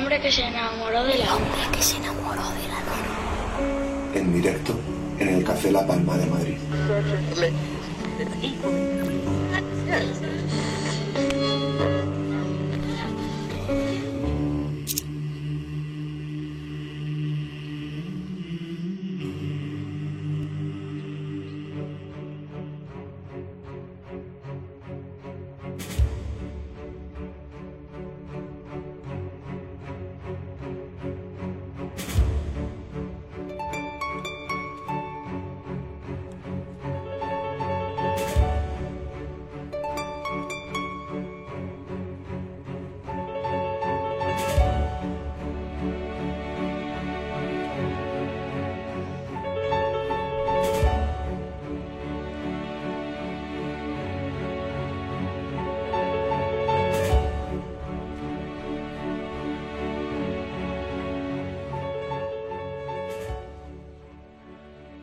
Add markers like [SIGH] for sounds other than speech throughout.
hombre que se enamoró de la hombre que se enamoró de la luna. En directo en el Café La Palma de Madrid.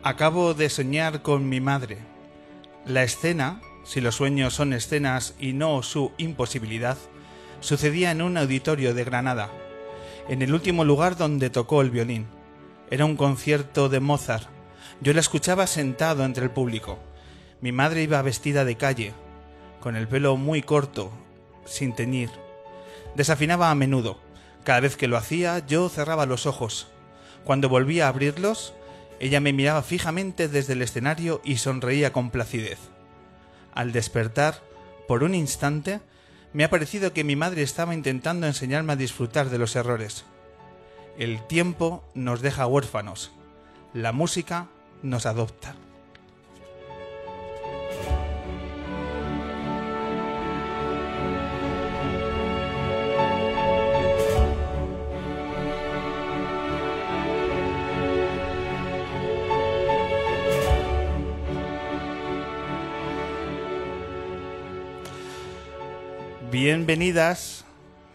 Acabo de soñar con mi madre. La escena, si los sueños son escenas y no su imposibilidad, sucedía en un auditorio de Granada, en el último lugar donde tocó el violín. Era un concierto de Mozart. Yo la escuchaba sentado entre el público. Mi madre iba vestida de calle, con el pelo muy corto, sin teñir. Desafinaba a menudo. Cada vez que lo hacía, yo cerraba los ojos. Cuando volvía a abrirlos, ella me miraba fijamente desde el escenario y sonreía con placidez. Al despertar, por un instante, me ha parecido que mi madre estaba intentando enseñarme a disfrutar de los errores. El tiempo nos deja huérfanos, la música nos adopta. Bienvenidas,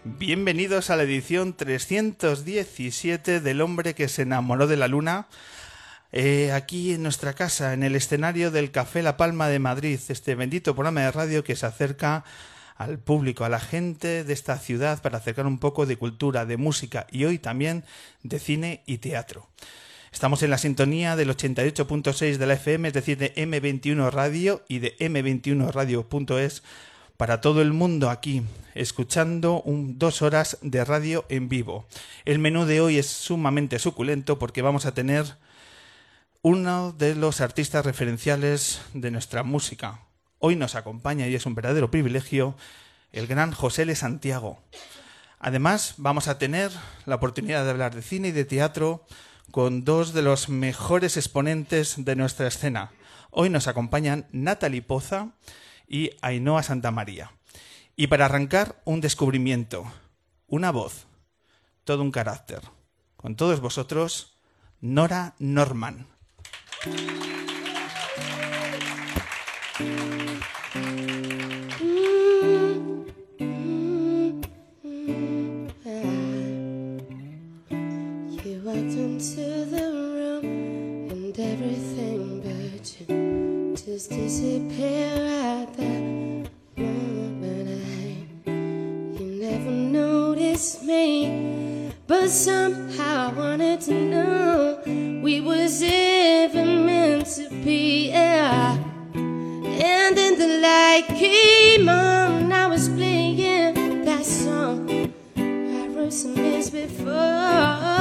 bienvenidos a la edición 317 del hombre que se enamoró de la luna, eh, aquí en nuestra casa, en el escenario del Café La Palma de Madrid, este bendito programa de radio que se acerca al público, a la gente de esta ciudad para acercar un poco de cultura, de música y hoy también de cine y teatro. Estamos en la sintonía del 88.6 de la FM, es decir, de M21 Radio y de M21Radio.es para todo el mundo aquí, escuchando un, dos horas de radio en vivo. El menú de hoy es sumamente suculento porque vamos a tener uno de los artistas referenciales de nuestra música. Hoy nos acompaña y es un verdadero privilegio el gran José L. Santiago. Además, vamos a tener la oportunidad de hablar de cine y de teatro con dos de los mejores exponentes de nuestra escena. Hoy nos acompañan Natalie Poza y Ainhoa Santa María. Y para arrancar, un descubrimiento, una voz, todo un carácter. Con todos vosotros, Nora Norman. Somehow I wanted to know we was even meant to be. Yeah. And then the light came on, I was playing that song I wrote some years before.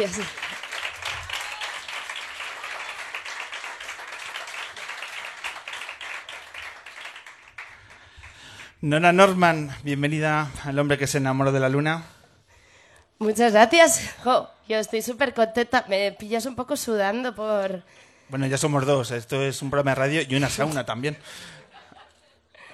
Gracias. Nona Norman, bienvenida al hombre que se enamoró de la luna. Muchas gracias. Jo, yo estoy súper contenta. Me pillas un poco sudando por... Bueno, ya somos dos. Esto es un programa de radio y una sauna también.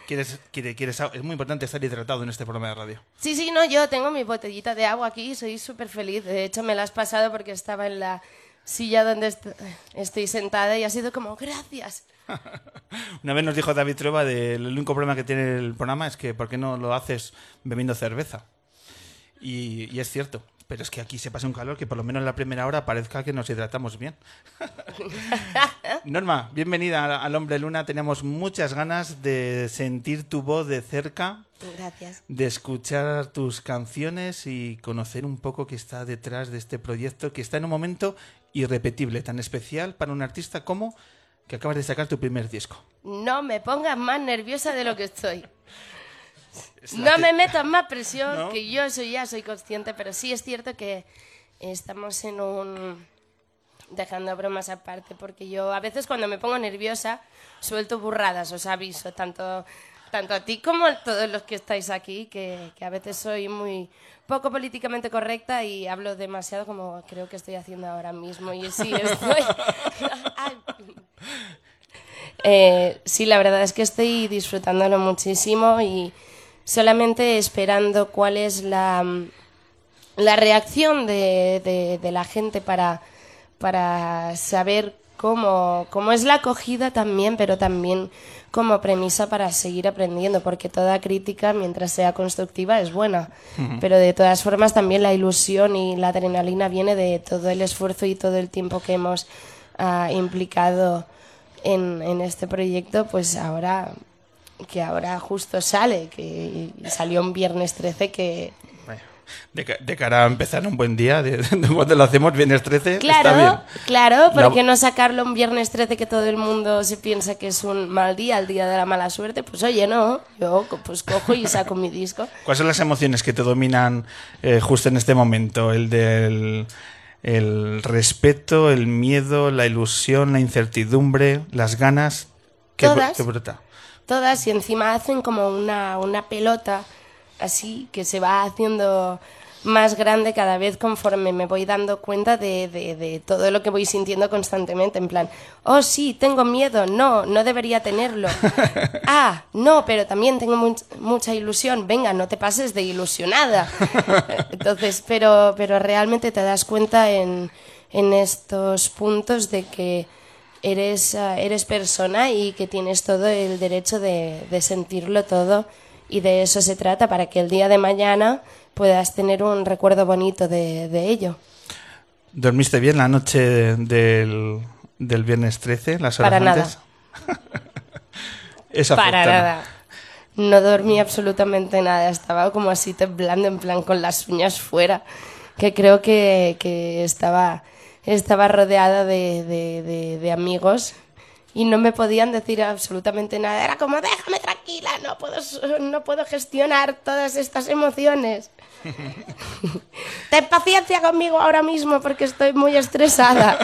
¿Quieres, quiere, quieres, es muy importante estar hidratado en este programa de radio. Sí, sí, no, yo tengo mi botellita de agua aquí y soy súper feliz. De hecho, me la has pasado porque estaba en la silla donde est estoy sentada y ha sido como, gracias. [LAUGHS] Una vez nos dijo David Trueba del único problema que tiene el programa es que ¿por qué no lo haces bebiendo cerveza? Y, y, es cierto, pero es que aquí se pasa un calor que por lo menos en la primera hora parezca que nos hidratamos bien. [LAUGHS] Norma, bienvenida al Hombre Luna. Tenemos muchas ganas de sentir tu voz de cerca. Gracias. De escuchar tus canciones y conocer un poco qué está detrás de este proyecto que está en un momento irrepetible, tan especial para un artista como que acabas de sacar tu primer disco. No me pongas más nerviosa de lo que estoy. No me metas más presión, ¿No? que yo soy ya soy consciente, pero sí es cierto que estamos en un dejando bromas aparte, porque yo a veces cuando me pongo nerviosa suelto burradas, os aviso, tanto tanto a ti como a todos los que estáis aquí, que, que a veces soy muy poco políticamente correcta y hablo demasiado como creo que estoy haciendo ahora mismo y sí [LAUGHS] estoy [LAUGHS] eh, sí la verdad es que estoy disfrutándolo muchísimo y solamente esperando cuál es la, la reacción de, de, de la gente para, para saber cómo, cómo es la acogida también, pero también como premisa para seguir aprendiendo, porque toda crítica, mientras sea constructiva, es buena. Uh -huh. Pero de todas formas, también la ilusión y la adrenalina viene de todo el esfuerzo y todo el tiempo que hemos uh, implicado en, en este proyecto, pues ahora que ahora justo sale, que salió un viernes 13 que de, de, cara a empezar un buen día, de, [LAUGHS] de, cuando lo hacemos viernes 13, claro, está bien. Claro, ¿por qué no sacarlo un viernes 13 que todo el mundo se piensa que es un mal día, el día de la mala suerte? Pues oye, no, yo pues cojo y saco mi disco. [LAUGHS] ¿Cuáles son las emociones que te dominan eh, justo en este momento? El del el respeto, el miedo, la ilusión, la incertidumbre, las ganas. ¿Qué, todas, qué brota? Todas y encima hacen como una, una pelota así que se va haciendo más grande cada vez conforme me voy dando cuenta de, de, de, todo lo que voy sintiendo constantemente. En plan, oh sí, tengo miedo, no, no debería tenerlo. [LAUGHS] ah, no, pero también tengo much mucha ilusión. Venga, no te pases de ilusionada. [LAUGHS] Entonces, pero, pero realmente te das cuenta en, en estos puntos de que eres, uh, eres persona y que tienes todo el derecho de, de sentirlo todo y de eso se trata para que el día de mañana puedas tener un recuerdo bonito de, de ello. ¿Dormiste bien la noche del, del viernes 13, las horas Para antes? [LAUGHS] nada. Esa Para nada. No dormí absolutamente nada, estaba como así temblando, en plan con las uñas fuera, que creo que, que estaba, estaba rodeada de, de, de, de amigos y no me podían decir absolutamente nada. Era como, déjame tranquila, no puedo, no puedo gestionar todas estas emociones. [LAUGHS] Ten paciencia conmigo ahora mismo porque estoy muy estresada.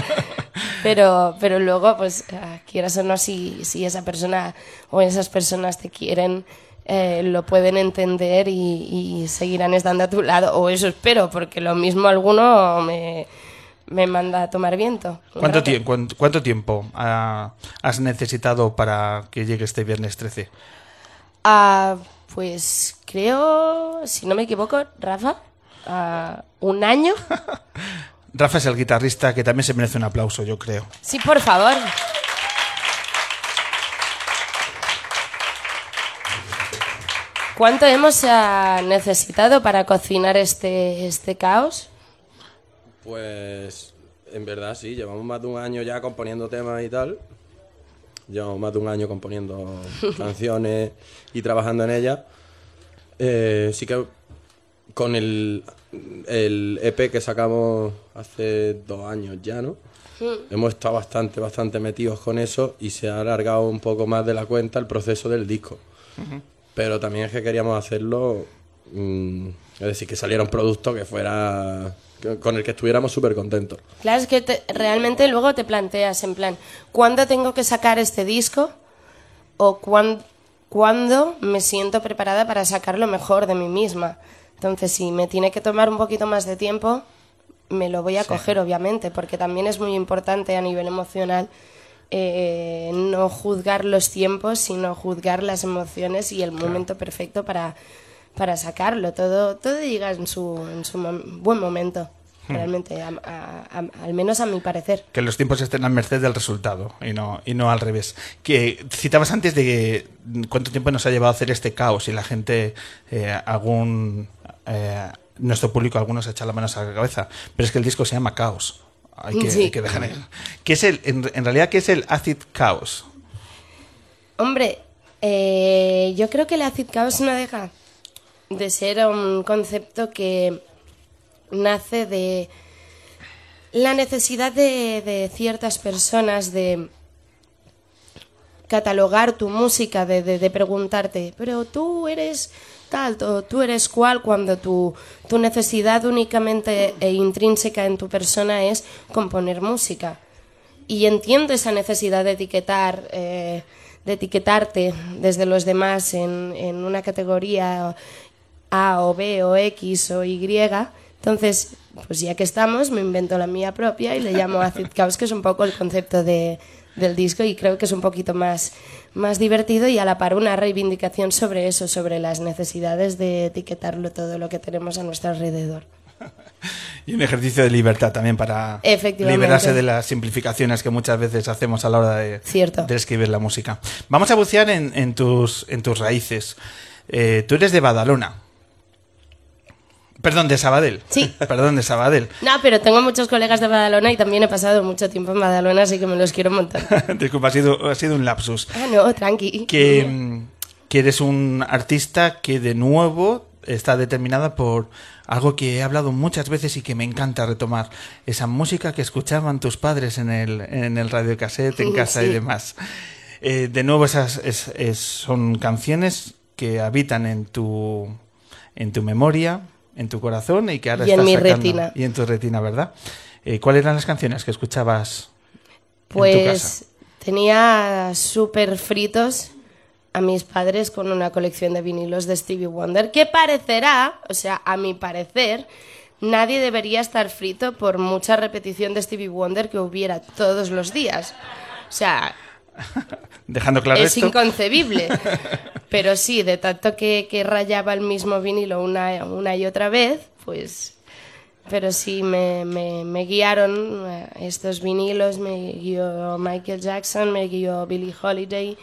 Pero, pero luego, pues, ah, quieras o no, si, si esa persona o esas personas te quieren, eh, lo pueden entender y, y seguirán estando a tu lado. O eso espero, porque lo mismo alguno me me manda a tomar viento. ¿Cuánto, tie cuánto, cuánto tiempo uh, has necesitado para que llegue este viernes 13? Uh, pues creo, si no me equivoco, Rafa, uh, un año. [LAUGHS] Rafa es el guitarrista que también se merece un aplauso, yo creo. Sí, por favor. ¿Cuánto hemos necesitado para cocinar este, este caos? Pues en verdad sí, llevamos más de un año ya componiendo temas y tal. Llevamos más de un año componiendo [LAUGHS] canciones y trabajando en ellas. Eh, sí que con el, el EP que sacamos hace dos años ya, ¿no? Hemos estado bastante, bastante metidos con eso y se ha alargado un poco más de la cuenta el proceso del disco. Uh -huh. Pero también es que queríamos hacerlo, mmm, es decir, que saliera un producto que fuera con el que estuviéramos súper contentos. Claro, es que te- realmente luego te planteas en plan, ¿cuándo tengo que sacar este disco? ¿O cuán- cuándo me siento preparada para sacar lo mejor de mí misma? Entonces, si me tiene que tomar un poquito más de tiempo, me lo voy a coger, obviamente, porque también es muy importante a nivel emocional eh, no juzgar los tiempos, sino juzgar las emociones y el momento perfecto para, para sacarlo. Todo, todo llega en su, en su mom- buen momento, realmente, a- a- a- al menos a mi parecer. Que los tiempos estén a merced del resultado y no, y no al revés. Que citabas antes de cuánto tiempo nos ha llevado a hacer este caos y la gente, eh, algún, eh, nuestro público, algunos echan las manos a la cabeza. Pero es que el disco se llama Caos. Hay que, Sí. hay que dejar. ¿Qué es el, en, en realidad, ¿qué es el Acid Chaos? Hombre, eh, yo creo que el acid chaos no deja de ser un concepto que nace de la necesidad de, de ciertas personas de catalogar tu música, de, de- preguntarte, pero tú eres tal, tú eres cual, cuando tu, tu necesidad únicamente e intrínseca en tu persona es componer música. Y entiendo esa necesidad de etiquetar, eh, de etiquetarte desde los demás en, en una categoría A o B o X o Y. Entonces, pues ya que estamos, me invento la mía propia y le llamo [LAUGHS] Acid Chaos, que es un poco el concepto de, del disco y creo que es un poquito más, más divertido y a la par una reivindicación sobre eso, sobre las necesidades de etiquetarlo todo lo que tenemos a nuestro alrededor. [LAUGHS] Y un ejercicio de libertad también para liberarse de las simplificaciones que muchas veces hacemos a la hora de, Cierto. de escribir la música. Vamos a bucear en, en tus, en tus raíces. Eh, tú eres de Badalona. Perdón, de Sabadell. Sí. [LAUGHS] Perdón, de Sabadell. No, pero tengo muchos colegas de Badalona y también he pasado mucho tiempo en Badalona, así que me los quiero un montón. [LAUGHS] Disculpa, ha sido, ha sido un lapsus. Ah, no, tranqui. Que, mm, que eres un artista que de nuevo está determinada por algo que he hablado muchas veces y que me encanta retomar. Esa música que escuchaban tus padres en el, en el radiocassette, en [LAUGHS] casa y demás. Eh, de nuevo, esas es- es- son canciones que habitan en tu, en tu memoria, en tu corazón y que ahora Y en mi sacando- retina. Y en tu retina, ¿verdad? Eh, ¿Cuáles eran las canciones que escuchabas en tu casa? Pues tenía súper fritos a mis padres con una colección de vinilos de Stevie Wonder, que parecerá, o sea, a mi parecer, nadie debería estar frito por mucha repetición de Stevie Wonder que hubiera todos los días. O sea, [LAUGHS] Dejando claro es esto. inconcebible. [LAUGHS] Pero sí, de tanto que, que rayaba el mismo vinilo una, una y otra vez, pues... Pero sí, me, me, me guiaron eh, estos vinilos, me guió Michael Jackson, me guió Billie Holiday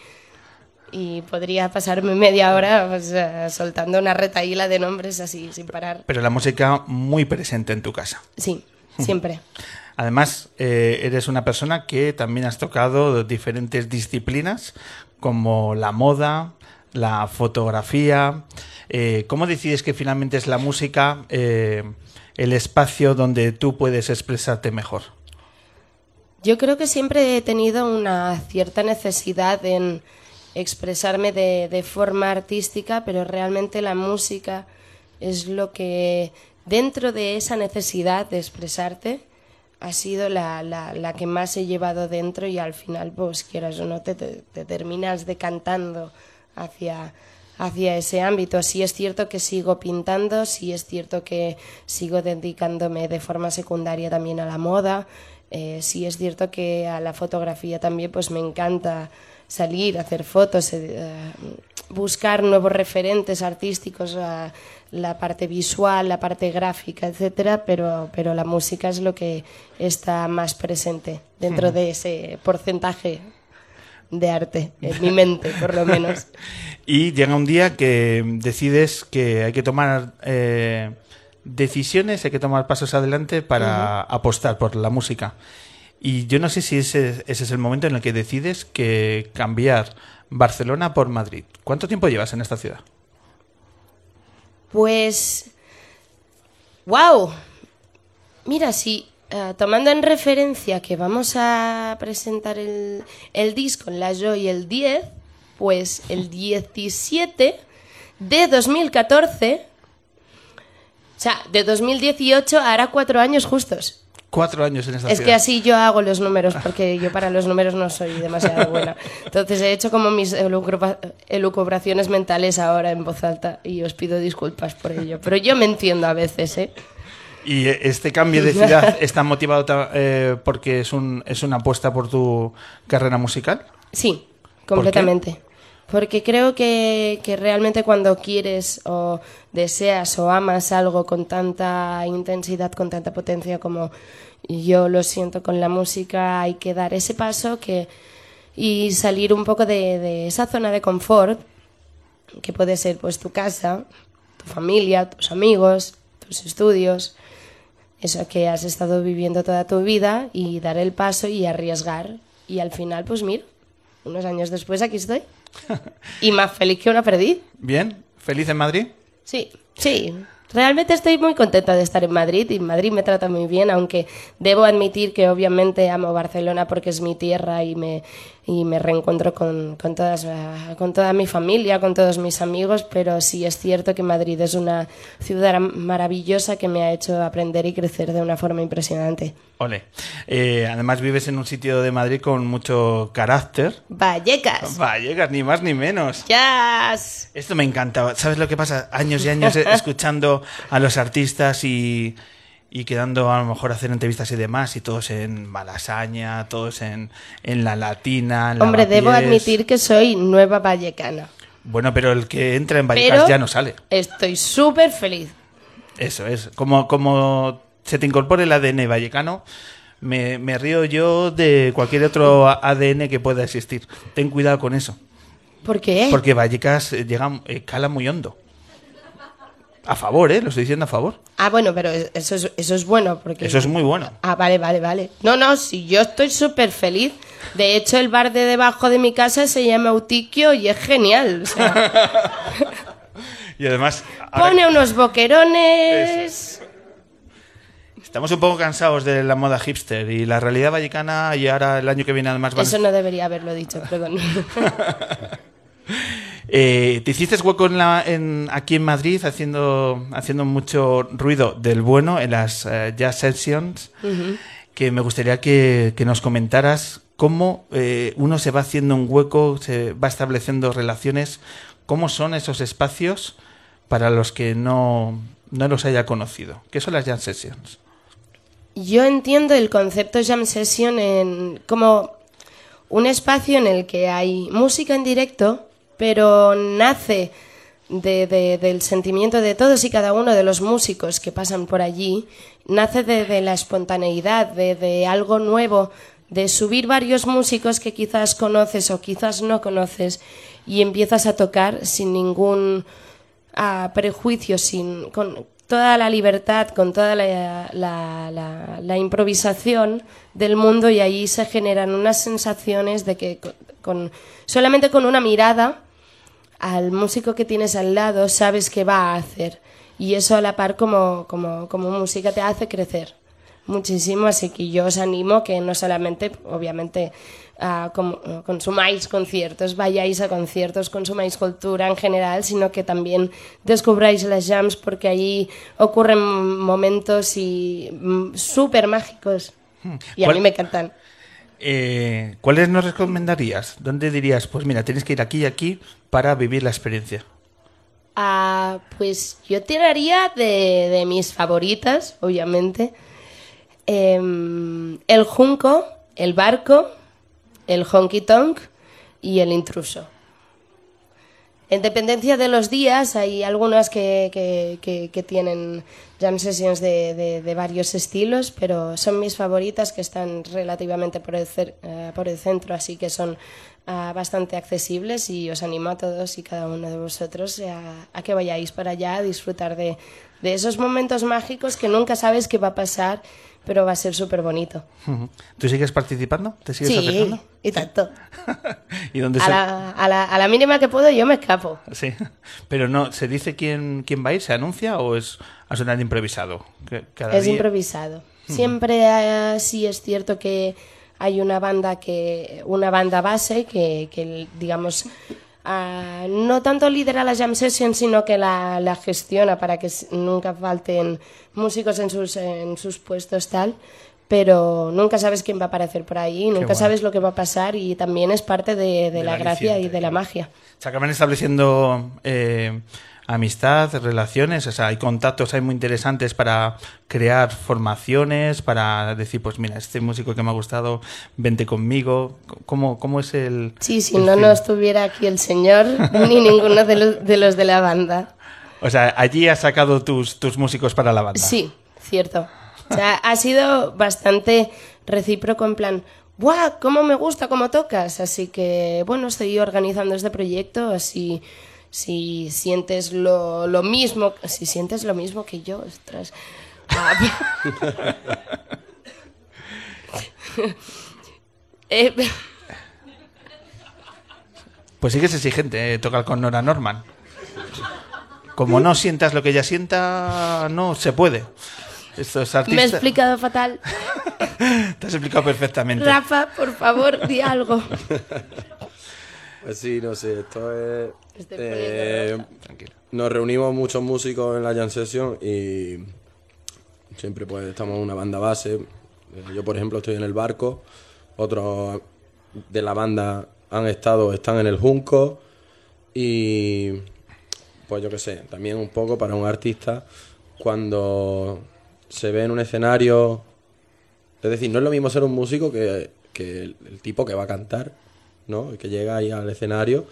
y podría pasarme media hora pues, eh, soltando una retaíla de nombres así, sin parar. Pero la música muy presente en tu casa. Sí, siempre. [LAUGHS] Además, eh, eres una persona que también has tocado diferentes disciplinas, como la moda, la fotografía. Eh, ¿Cómo decides que finalmente es la música eh, el espacio donde tú puedes expresarte mejor? Yo creo que siempre he tenido una cierta necesidad en expresarme de, de forma artística, pero realmente la música es lo que, dentro de esa necesidad de expresarte, ha sido la, la- la que más he llevado dentro y al final, pues quieras o no, te, te- te terminas decantando hacia, hacia ese ámbito. Sí es cierto que sigo pintando, sí es cierto que sigo dedicándome de forma secundaria también a la moda, eh, sí es cierto que a la fotografía también pues me encanta salir, hacer fotos, eh, buscar nuevos referentes artísticos, a la parte visual, la parte gráfica, etcétera, pero, pero la música es lo que está más presente dentro de ese porcentaje de arte, en mi mente, por lo menos. [LAUGHS] Y llega un día que decides que hay que tomar eh, decisiones, hay que tomar pasos adelante para apostar por la música. Y yo no sé si ese, ese es el momento en el que decides que cambiar Barcelona por Madrid. ¿Cuánto tiempo llevas en esta ciudad? Pues. ¡Wow! Mira, si eh, tomando en referencia que vamos a presentar el, el disco en la Joy el 10, pues el 17 de 2014 O sea, de 2018 a ahora cuatro años justos. Cuatro años en esta Es que así yo hago los números, porque yo para los números no soy demasiado buena. Entonces he hecho como mis elucubra- elucubraciones mentales ahora en voz alta y os pido disculpas por ello. Pero yo me entiendo a veces, ¿eh? Y este cambio de [LAUGHS] ciudad está motivado eh, porque es, un, es una apuesta por tu carrera musical. Sí, completamente. Porque creo que, realmente cuando quieres o deseas o amas algo con tanta intensidad, con tanta potencia como yo lo siento con la música, hay que dar ese paso que, y salir un poco de, de esa zona de confort, que puede ser pues tu casa, tu familia, tus amigos, tus estudios, eso que has estado viviendo toda tu vida y dar el paso y arriesgar. Y al final, pues mira, unos años después aquí estoy. [LAUGHS] Y más feliz que una perdiz. Bien, feliz en Madrid. Sí, sí. Realmente estoy muy contenta de estar en Madrid y Madrid me trata muy bien, aunque debo admitir que obviamente amo Barcelona porque es mi tierra y me, y me reencuentro con, con, todas, ah, con toda mi familia, con todos mis amigos, pero sí es cierto que Madrid es una ciudad maravillosa que me ha hecho aprender y crecer de una forma impresionante. Ole. Eh, además vives en un sitio de Madrid con mucho carácter. Vallecas. Vallecas, ni más ni menos. Yes. Esto me encanta. ¿Sabes lo que pasa? Años y años eh, [LAUGHS] escuchando a los artistas y, y quedando a lo mejor a hacer entrevistas y demás, y todos en Malasaña, todos en, en La Latina. en Hombre, debo admitir que soy nueva vallecana. Bueno, pero el que entra en Vallecas Pero ya no sale. estoy súper feliz. Eso es. Como, como se te incorpore el ADN vallecano, me, me río yo de cualquier otro ADN que pueda existir. Ten cuidado con eso. ¿Por qué? Porque Vallecas llega, eh, cala muy hondo. A favor, ¿eh? Lo estoy diciendo a favor. Ah, bueno, pero eso es, eso es bueno porque... Eso es muy bueno. Ah, vale, vale, vale. No, no, si yo estoy súper feliz. De hecho, el bar de debajo de mi casa se llama Utiquio y es genial. O sea, [LAUGHS] Y además, ahora pone unos boquerones... estamos un poco cansados de la moda hipster y la realidad vallecana y ahora el año que viene además van Eso no debería haberlo dicho, perdón. [LAUGHS] [LAUGHS] Eh, te hiciste hueco en la, en, aquí en Madrid haciendo, haciendo mucho ruido del bueno en las eh, jazz sessions, que me gustaría que, que nos comentaras cómo eh, uno se va haciendo un hueco, se va estableciendo relaciones, cómo son esos espacios para los que no, no los haya conocido. ¿Qué son las jazz sessions? Yo entiendo el concepto jam session en, como un espacio en el que hay música en directo, pero nace de- de- del sentimiento de todos y cada uno de los músicos que pasan por allí, nace de, la espontaneidad, de, algo nuevo, de subir varios músicos que quizás conoces o quizás no conoces y empiezas a tocar sin ningún a prejuicio, sin, con toda la libertad, con toda la, la- la- la improvisación del mundo y ahí se generan unas sensaciones de que con- solamente con una mirada al músico que tienes al lado sabes qué va a hacer. Y eso a la par como, como, como música te hace crecer muchísimo, así que yo os animo que no solamente, obviamente, como- consumáis conciertos, vayáis a conciertos, consumáis cultura en general, sino que también descubráis las jams porque allí ocurren momentos y mm, súper mágicos. Y a ¿Cuál- mí me encantan. Eh, ¿Cuáles nos recomendarías? ¿Dónde dirías, pues mira, tienes que ir aquí y aquí para vivir la experiencia? Ah, pues yo tiraría de, de mis favoritas, obviamente. Em, el Junco, el Barco, el Honky Tonk y el Intruso. En dependencia de los días, hay algunas que, que- que- que tienen jam sessions de, de- de varios estilos, pero son mis favoritas que están relativamente por el, cer- eh, por el centro, así que son ah, bastante accesibles y os animo a todos y cada uno de vosotros a, a que vayáis para allá a disfrutar de, de esos momentos mágicos que nunca sabes qué va a pasar, pero va a ser súper bonito. ¿Tú sigues participando? ¿Te sigues Sí, acercando? y tanto. [LAUGHS] ¿Y dónde A se- la, a, la, a la mínima que puedo yo me escapo. Sí, [LAUGHS] pero no, ¿se dice quién, quién va a ir? ¿Se anuncia o es absolutamente improvisado? Que Cada Es día- improvisado. Siempre eh, sí es cierto que hay una banda que una banda base que, que, digamos a- no tanto lidera la jam session, sino que la, la gestiona para que nunca falten músicos en sus, en sus puestos tal. Pero nunca sabes quién va a aparecer por ahí, nunca bueno. sabes lo que va a pasar y también es parte de, de la Del gracia y de la magia. Se acaban estableciendo eh, amistad, relaciones, o sea, hay contactos hay muy interesantes para crear formaciones, para decir, pues mira, este músico que me ha gustado, vente conmigo. ¿Cómo, cómo es el...? Sí, si el no, fin? no estuviera aquí el señor [LAUGHS] ni ninguno de los, de los de la banda. O sea, allí has sacado tus, tus músicos para la banda. Sí, cierto. O sea, ha sido bastante recíproco en plan, ¡buah! ¿Cómo me gusta cómo tocas? Así que, bueno, estoy organizando este proyecto, así si sientes lo, lo mismo, si sientes lo mismo que yo, ostras. [LAUGHS] Eh, Pues sí que es exigente eh, tocar con Nora Norman. Como no sientas lo que ella sienta, no se puede. Esto es me he artista. explicado fatal. [LAUGHS] Te has explicado perfectamente. Rafa, por favor, di algo. [LAUGHS] Pues sí, no sé, esto es... Estoy eh, Tranquilo. nos reunimos muchos músicos en la Jam Session y siempre pues estamos en una banda base. Eh, Yo, por ejemplo, estoy en el barco, otros de la banda han estado, están en el Junco y pues yo qué sé, también un poco para un artista cuando se ve en un escenario, es decir, no es lo mismo ser un músico que, que el, el tipo que va a cantar, ¿no? Que llega ahí al escenario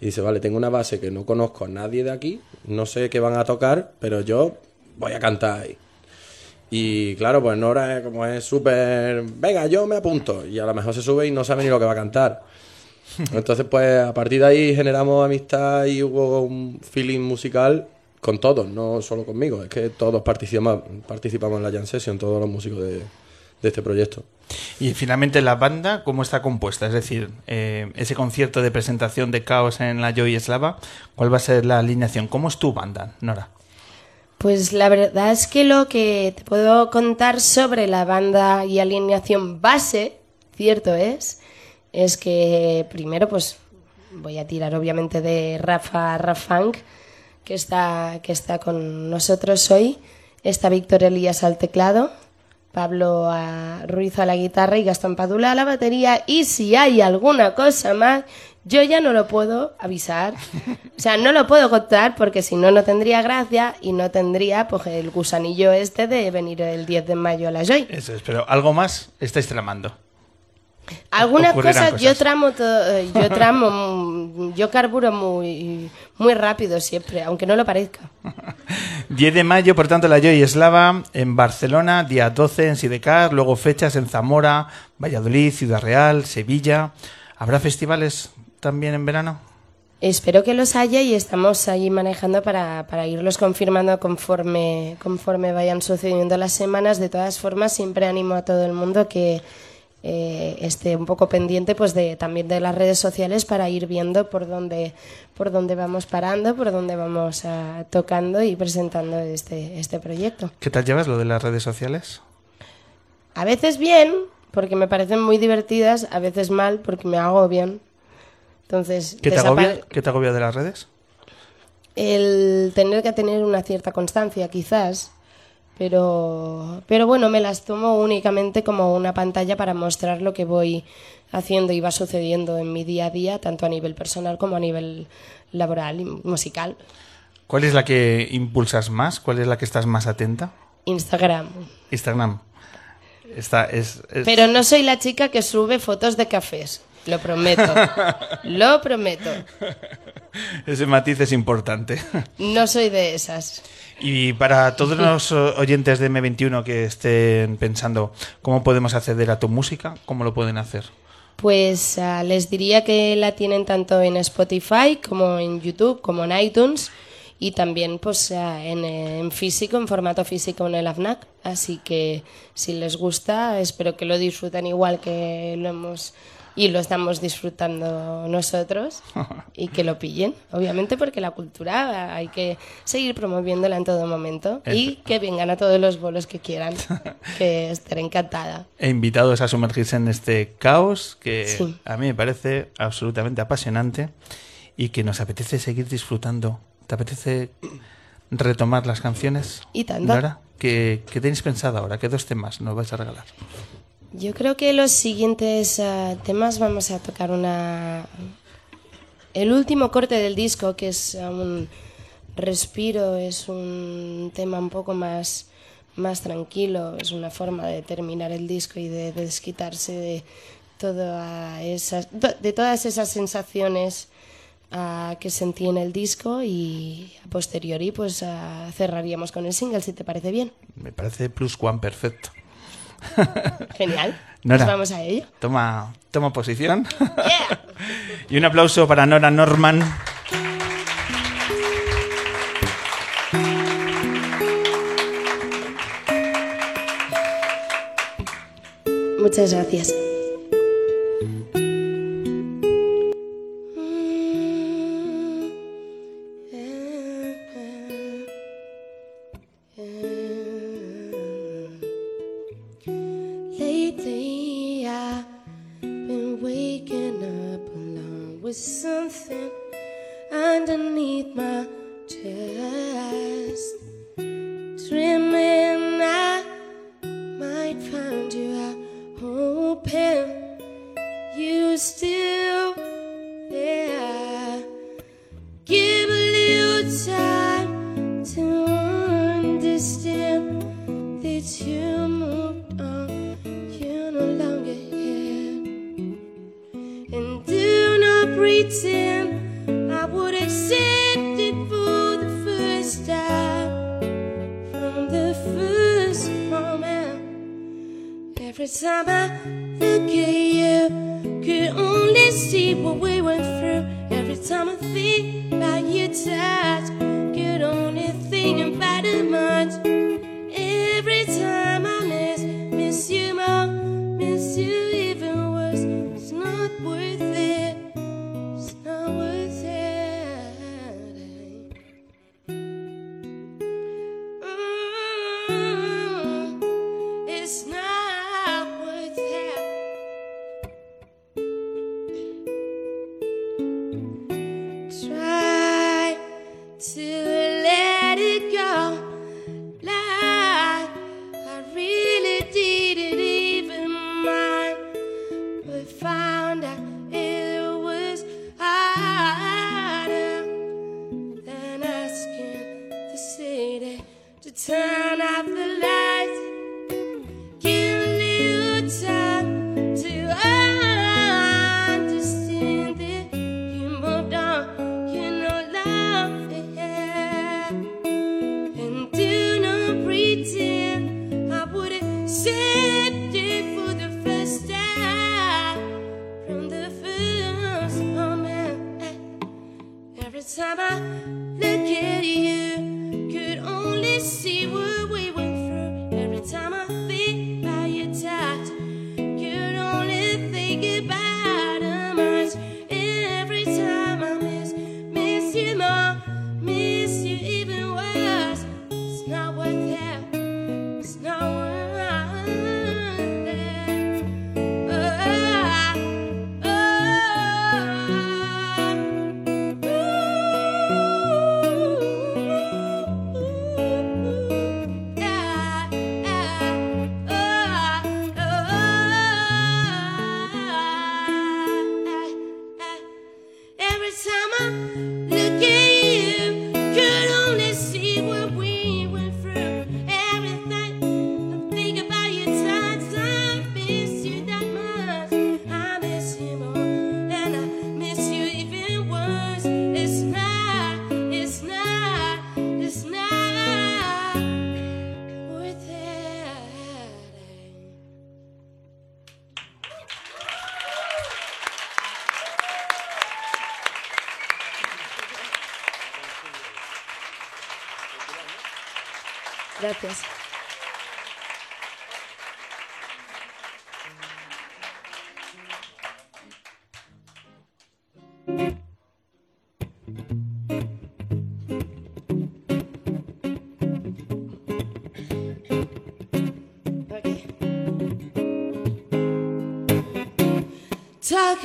y dice, vale, tengo una base que no conozco a nadie de aquí, no sé qué van a tocar, pero yo voy a cantar ahí. Y claro, pues Nora es como es súper, venga, yo me apunto. Y a lo mejor se sube y no sabe ni lo que va a cantar. [LAUGHS] Entonces, pues a partir de ahí generamos amistad y hubo un feeling musical con todos, no solo conmigo. Es que todos participamos, participamos en la Jam Session, todos los músicos de, de este proyecto. Y finalmente la banda, ¿cómo está compuesta? Es decir, eh, ese concierto de presentación de Caos en la Joy Eslava, ¿cuál va a ser la alineación? ¿Cómo es tu banda, Nora? Pues la verdad es que lo que te puedo contar sobre la banda y alineación base, cierto es, es que primero pues voy a tirar obviamente de Rafa Rafang, que está, que está con nosotros hoy, está Víctor Elías al teclado, Pablo a- Ruiz a la guitarra y Gastón Padula a la batería. Y si hay alguna cosa más, yo ya no lo puedo avisar. O sea, no lo puedo contar porque si no, no tendría gracia y no tendría pues, el gusanillo este de venir el 10 de mayo a la Joy. Eso es, pero algo más estáis tramando. Alguna ocurrirán cosa, yo cosas. tramo, todo, eh, yo [LAUGHS] tramo, yo carburo muy, muy rápido siempre, aunque no lo parezca. [LAUGHS] 10 de mayo, por tanto, la Joy Eslava en Barcelona, día 12 en Sidecar, luego fechas en Zamora, Valladolid, Ciudad Real, Sevilla. ¿Habrá festivales también en verano? Espero que los haya y estamos ahí manejando para, para irlos confirmando conforme, conforme vayan sucediendo las semanas. De todas formas, siempre animo a todo el mundo que eh, esté un poco pendiente pues de, también de las redes sociales para ir viendo por dónde, por dónde vamos parando, por dónde vamos ah, tocando y presentando este, este proyecto. ¿Qué tal llevas lo de las redes sociales? A veces bien, porque me parecen muy divertidas, a veces mal, porque me agobian. Entonces, ¿Qué te, agobia? ¿Qué te agobia de las redes? el tener que tener una cierta constancia, quizás. Pero, pero bueno, me las tomo únicamente como una pantalla para mostrar lo que voy haciendo y va sucediendo en mi día a día, tanto a nivel personal como a nivel laboral y musical. ¿Cuál es la que impulsas más? ¿Cuál es la que estás más atenta? Instagram. Instagram. Esta es, es- Pero no soy la chica que sube fotos de cafés. Lo prometo. [LAUGHS] Lo prometo. Ese matiz es importante. No soy de esas. Y para todos los oyentes de M21 que estén pensando cómo podemos acceder a tu música, ¿cómo lo pueden hacer? Pues ah, les diría que la tienen tanto en Spotify como en YouTube, como en iTunes y también pues ah, en, eh, en físico, en formato físico en el AFNAC. Así que si les gusta, espero que lo disfruten igual que lo hemos y lo estamos disfrutando nosotros [LAUGHS] y que lo pillen, obviamente porque la cultura hay que seguir promoviéndola en todo momento y que vengan a todos los bolos que quieran, [LAUGHS] que estaré encantada. E invitados a sumergirse en este caos que a mí me parece absolutamente apasionante y que nos apetece seguir disfrutando. ¿Te apetece retomar las canciones? Y tanto. Nora, ¿qué, ¿Qué tenéis pensado ahora? ¿Qué dos temas nos vais a regalar? Yo creo que los siguientes uh, temas vamos a tocar una el último corte del disco que es ah, un respiro, es un tema un poco más más tranquilo, es una forma de terminar el disco y de, desquitarse de toda esas, de todas esas sensaciones uh, que sentí en el disco y a posteriori pues uh, cerraríamos con el single si te parece bien. Me parece plus one perfecto. [LAUGHS] Genial. Nora, pues vamos a ello. Toma, toma posición. Yeah. [LAUGHS] y un aplauso para Nora Norman. Muchas gracias.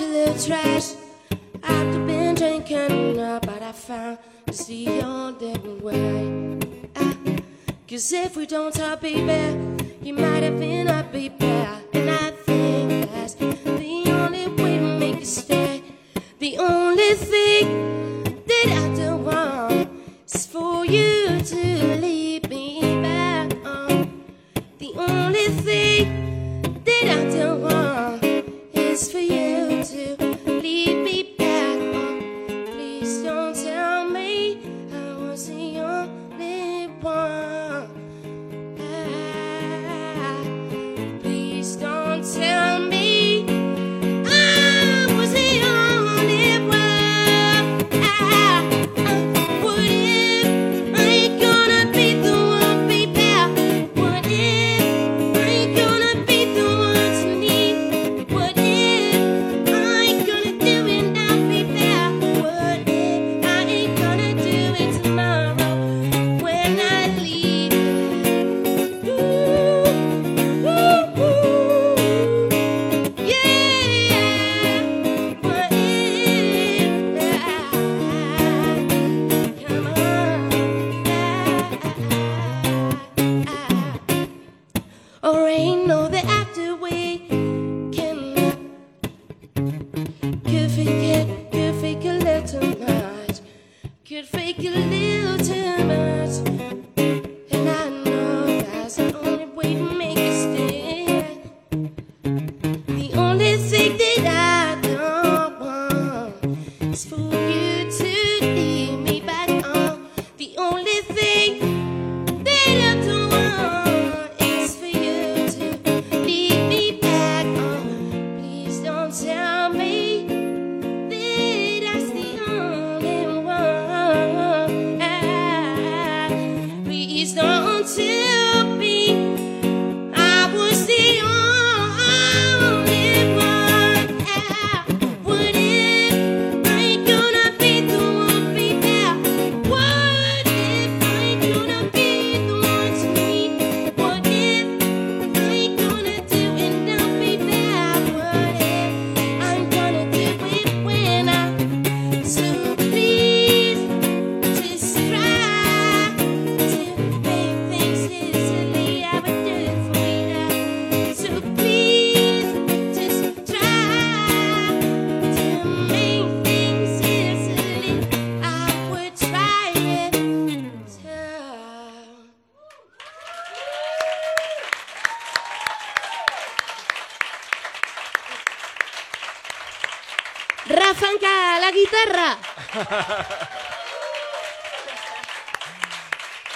the trash. I've been drinking but I found it's the only way. Ah, Cause if we don't talk, baby, you might have been.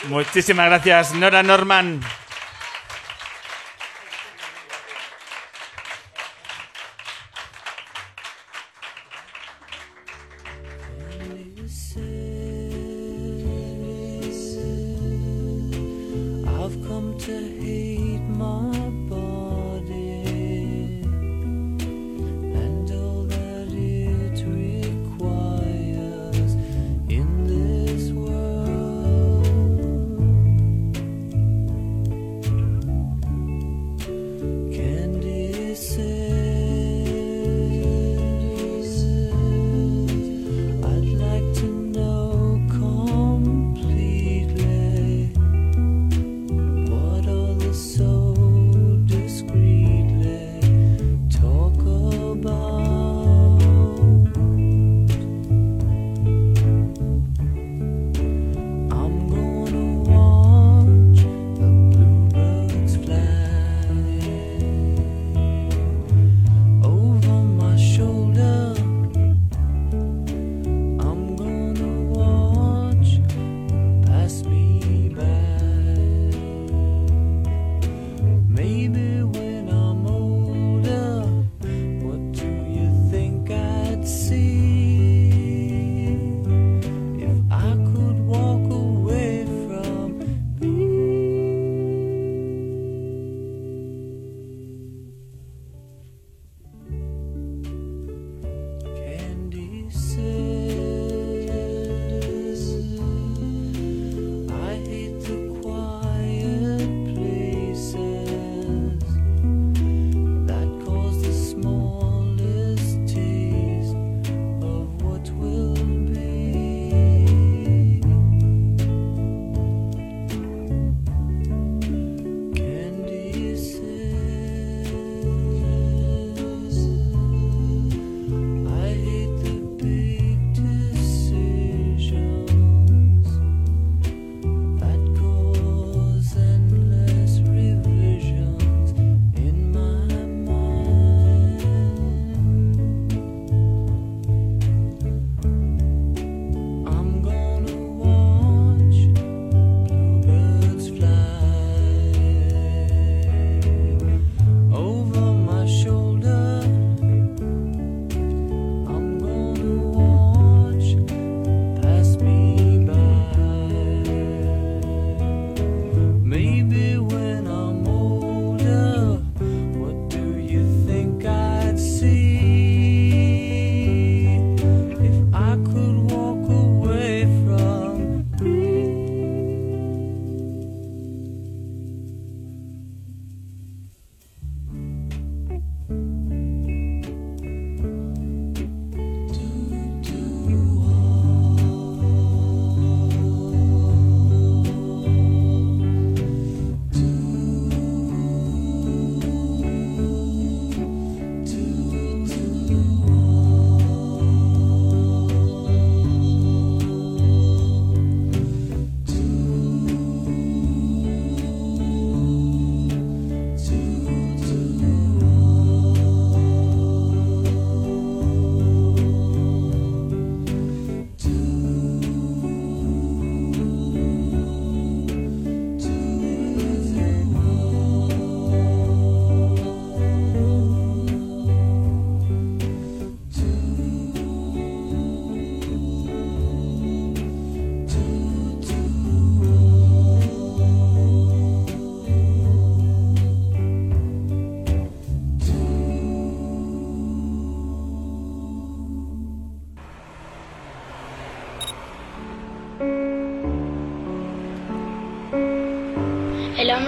Muchísimas gracias, Nora Norman.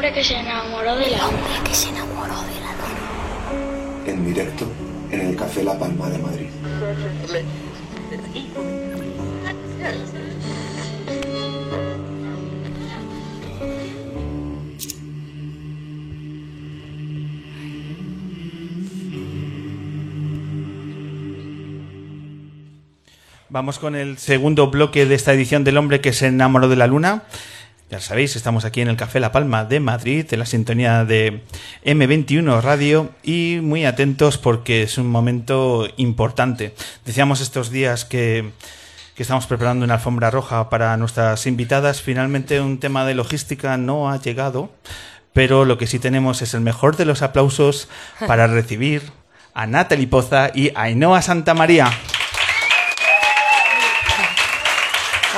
Hombre que se enamoró de la luna. hombre que se enamoró de la luna. En directo en el Café La Palma de Madrid. Vamos con el segundo bloque de esta edición del hombre que se enamoró de la luna. Ya sabéis, estamos aquí en el Café La Palma de Madrid, en la sintonía de M21 Radio y muy atentos porque es un momento importante. Decíamos estos días que, que estamos preparando una alfombra roja para nuestras invitadas. Finalmente un tema de logística no ha llegado, pero lo que sí tenemos es el mejor de los aplausos para recibir a Natalie Poza y Ainhoa Santa María.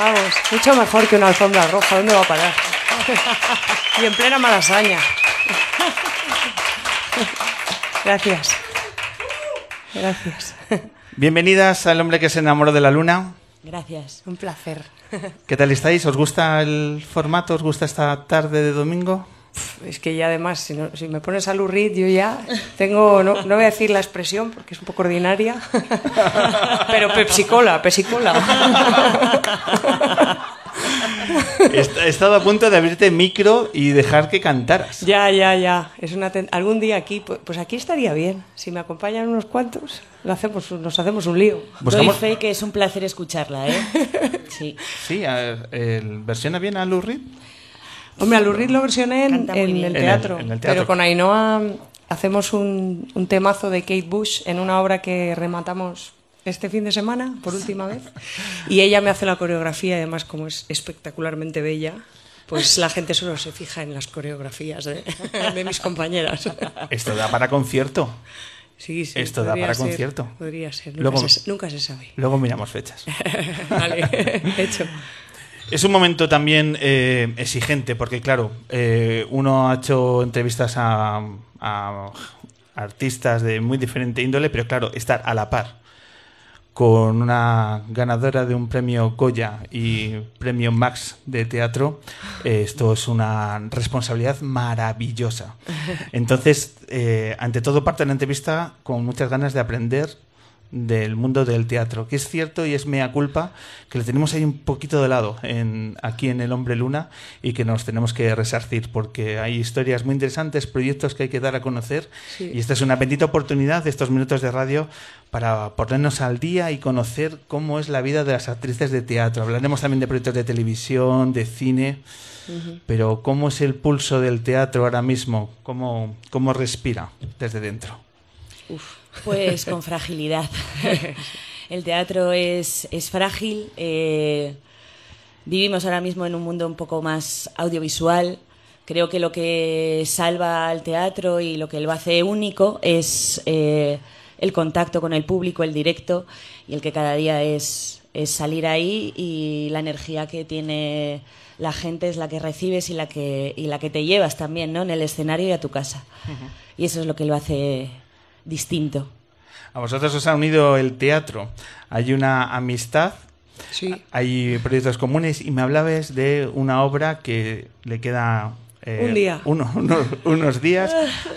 Vamos, mucho mejor que una alfombra roja. ¿Dónde va a parar? y en plena malasaña. Gracias. Gracias. Bienvenidas al hombre que se enamoró de la luna. Gracias. Un placer. ¿Qué tal estáis? ¿Os gusta el formato? ¿Os gusta esta tarde de domingo? Es que ya además, si, no- si me pones a Lurid, yo ya tengo, no, no voy a decir la expresión porque es un poco ordinaria, [LAUGHS] pero pepsicola, pepsicola. He est- he estado a punto de abrirte micro y dejar que cantaras. Ya, ya, ya. Es una ten- Algún día aquí, pues, aquí estaría bien. Si me acompañan unos cuantos, lo hacemos, nos hacemos un lío. Buscamos- Doy fe que es un placer escucharla, ¿eh? [LAUGHS] Sí. Sí, a ver, ¿versiona bien a Lou Reed? Hombre, a Lurid lo versioné en, el En el- teatro, en el teatro. pero con Ainhoa hacemos un, un temazo de Kate Bush en una obra que rematamos este fin de semana, por última vez. Y ella me hace la coreografía, y además como es espectacularmente bella, pues la gente solo se fija en las coreografías de, [LAUGHS] de mis compañeras. Esto da para concierto. Sí, sí, Esto da para ser, concierto. Podría ser, nunca, Luego- se, nunca se sabe. Luego miramos fechas. [LAUGHS] vale, [LAUGHS] hecho. Es un momento también eh, exigente porque, claro, eh, uno ha hecho entrevistas a, a artistas de muy diferente índole, pero claro, estar a la par con una ganadora de un premio Goya y premio Max de teatro, eh, esto es una responsabilidad maravillosa. [LAUGHS] Entonces, eh, ante todo, parte de la entrevista con muchas ganas de aprender del mundo del teatro, que es cierto y es mea culpa que le tenemos ahí un poquito de lado en, aquí en El Hombre Luna y que nos tenemos que resarcir porque hay historias muy interesantes, proyectos que hay que dar a conocer Sí. y esta es una bendita oportunidad de estos minutos de radio para ponernos al día y conocer cómo es la vida de las actrices de teatro. Hablaremos también de proyectos de televisión, de cine, pero cómo es el pulso del teatro ahora mismo, cómo, cómo respira desde dentro. Pues con fragilidad. [LAUGHS] El teatro es, es frágil. eh, vivimos ahora mismo en un mundo un poco más audiovisual. Creo que lo que salva al teatro y lo que lo hace único es eh, el contacto con el público, el directo, y el que cada día es, es salir ahí y la energía que tiene la gente es la que recibes y la que, y la que te llevas también ¿no? en el escenario y a tu casa. Y eso es lo que lo hace distinto. A vosotros os ha unido el teatro. Hay una amistad, Sí. hay proyectos comunes y me hablabas de una obra que le queda eh, Un día. uno- unos, unos días.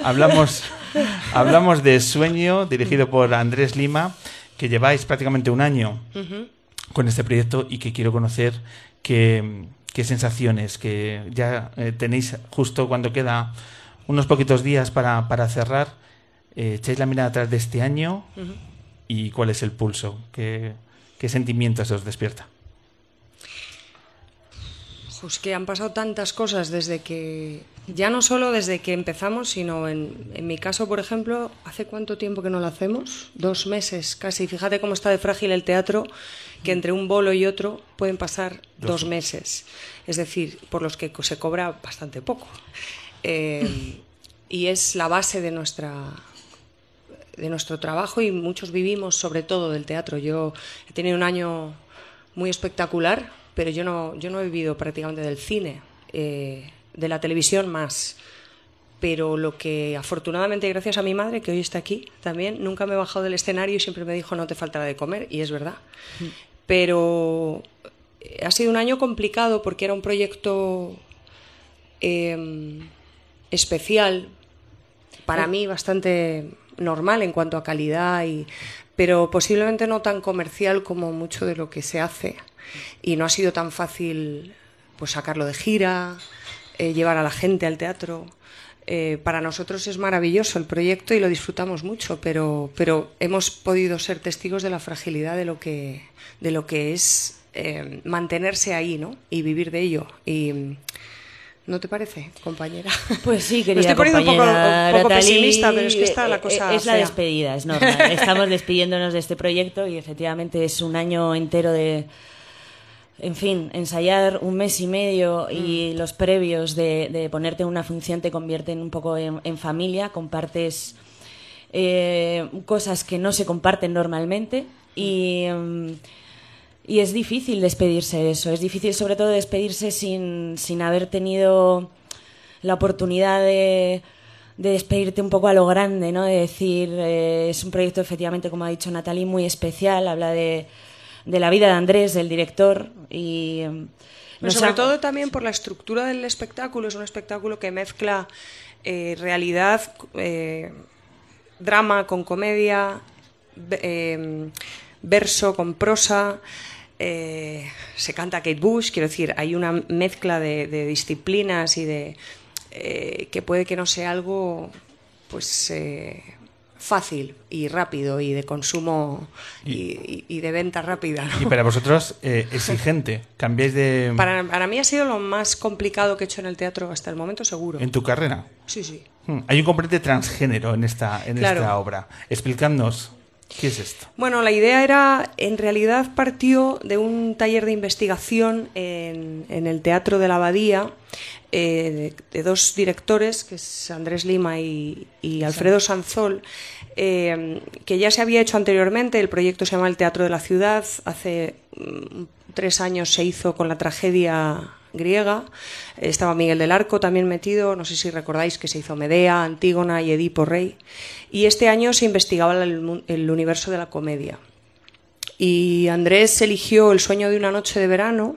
Hablamos, [LAUGHS] hablamos de Sueño, dirigido por Andrés Lima, que lleváis prácticamente un año con este proyecto y que quiero conocer qué, qué sensaciones que ya eh, tenéis justo cuando queda unos poquitos días para, para cerrar. Eh, echáis la mirada atrás de este año y cuál es el pulso, qué, qué sentimientos os despierta. Pues que han pasado tantas cosas desde que, ya no solo desde que empezamos, sino en, en mi caso, por ejemplo, ¿hace cuánto tiempo que no lo hacemos? Dos meses casi. Fíjate cómo está de frágil el teatro, que entre un bolo y otro pueden pasar dos, meses. Es decir, por los que se cobra bastante poco. Eh, [LAUGHS] y es la base de nuestra de nuestro trabajo y muchos vivimos sobre todo del teatro. Yo he tenido un año muy espectacular, pero yo no, yo no he vivido prácticamente del cine, eh, de la televisión más. Pero lo que afortunadamente, gracias a mi madre, que hoy está aquí también, nunca me he bajado del escenario y siempre me dijo no te faltará de comer, y es verdad. Pero eh, ha sido un año complicado porque era un proyecto eh, especial, para mí bastante normal en cuanto a calidad, y, pero posiblemente no tan comercial como mucho de lo que se hace. Y no ha sido tan fácil pues sacarlo de gira, eh, llevar a la gente al teatro. Eh, para nosotros es maravilloso el proyecto y lo disfrutamos mucho, pero, pero hemos podido ser testigos de la fragilidad de lo que, de lo que es eh, mantenerse ahí ¿no? y vivir de ello. Y, ¿No te parece, compañera? Pues sí, [LAUGHS] Me querida estoy poniendo un poco, un poco Natalie, pesimista, pero es que está la eh, cosa eh, Es la fea. despedida, es [LAUGHS] normal. Estamos despidiéndonos de este proyecto y efectivamente es un año entero de... En fin, ensayar un mes y medio y Mm. los previos de, de ponerte en una función te convierten un poco en, en familia, compartes eh, cosas que no se comparten normalmente y, mm, y es difícil despedirse de eso. Es difícil sobre todo despedirse sin, sin haber tenido la oportunidad de, de despedirte un poco a lo grande, ¿no? De decir, eh, es un proyecto efectivamente, como ha dicho Natalie, muy especial. Habla de, de la vida de Andrés, del director, y... mm, Pero sobre ha- todo también por la estructura del espectáculo. Es un espectáculo que mezcla eh, realidad, eh, drama con comedia, ve- eh, verso con prosa. Eh, se canta Kate Bush, quiero decir, hay una mezcla de, de disciplinas y de eh, que puede que no sea algo pues eh, fácil y rápido y de consumo y, y- y de venta rápida. ¿no? Y para vosotros, eh, exigente. Cambiáis de. Para, para mí ha sido lo más complicado que he hecho en el teatro hasta el momento, seguro. en tu carrera. Sí, sí. Hmm, Hay un componente transgénero en esta, en Claro. esta obra. Explicadnos, ¿qué es esto? Bueno, la idea era, en realidad partió de un taller de investigación en, en el Teatro de la Abadía eh, de, de dos directores, que es Andrés Lima y, y Alfredo Sanzol, eh, que ya se había hecho anteriormente. El proyecto se llama El Teatro de la Ciudad. Hace mm, tres años se hizo con la tragedia griega. Estaba Miguel del Arco también metido. No sé si recordáis que se hizo Medea, Antígona y Edipo Rey. Y este año se investigaba el, universo de la comedia. Y Andrés eligió El sueño de una noche de verano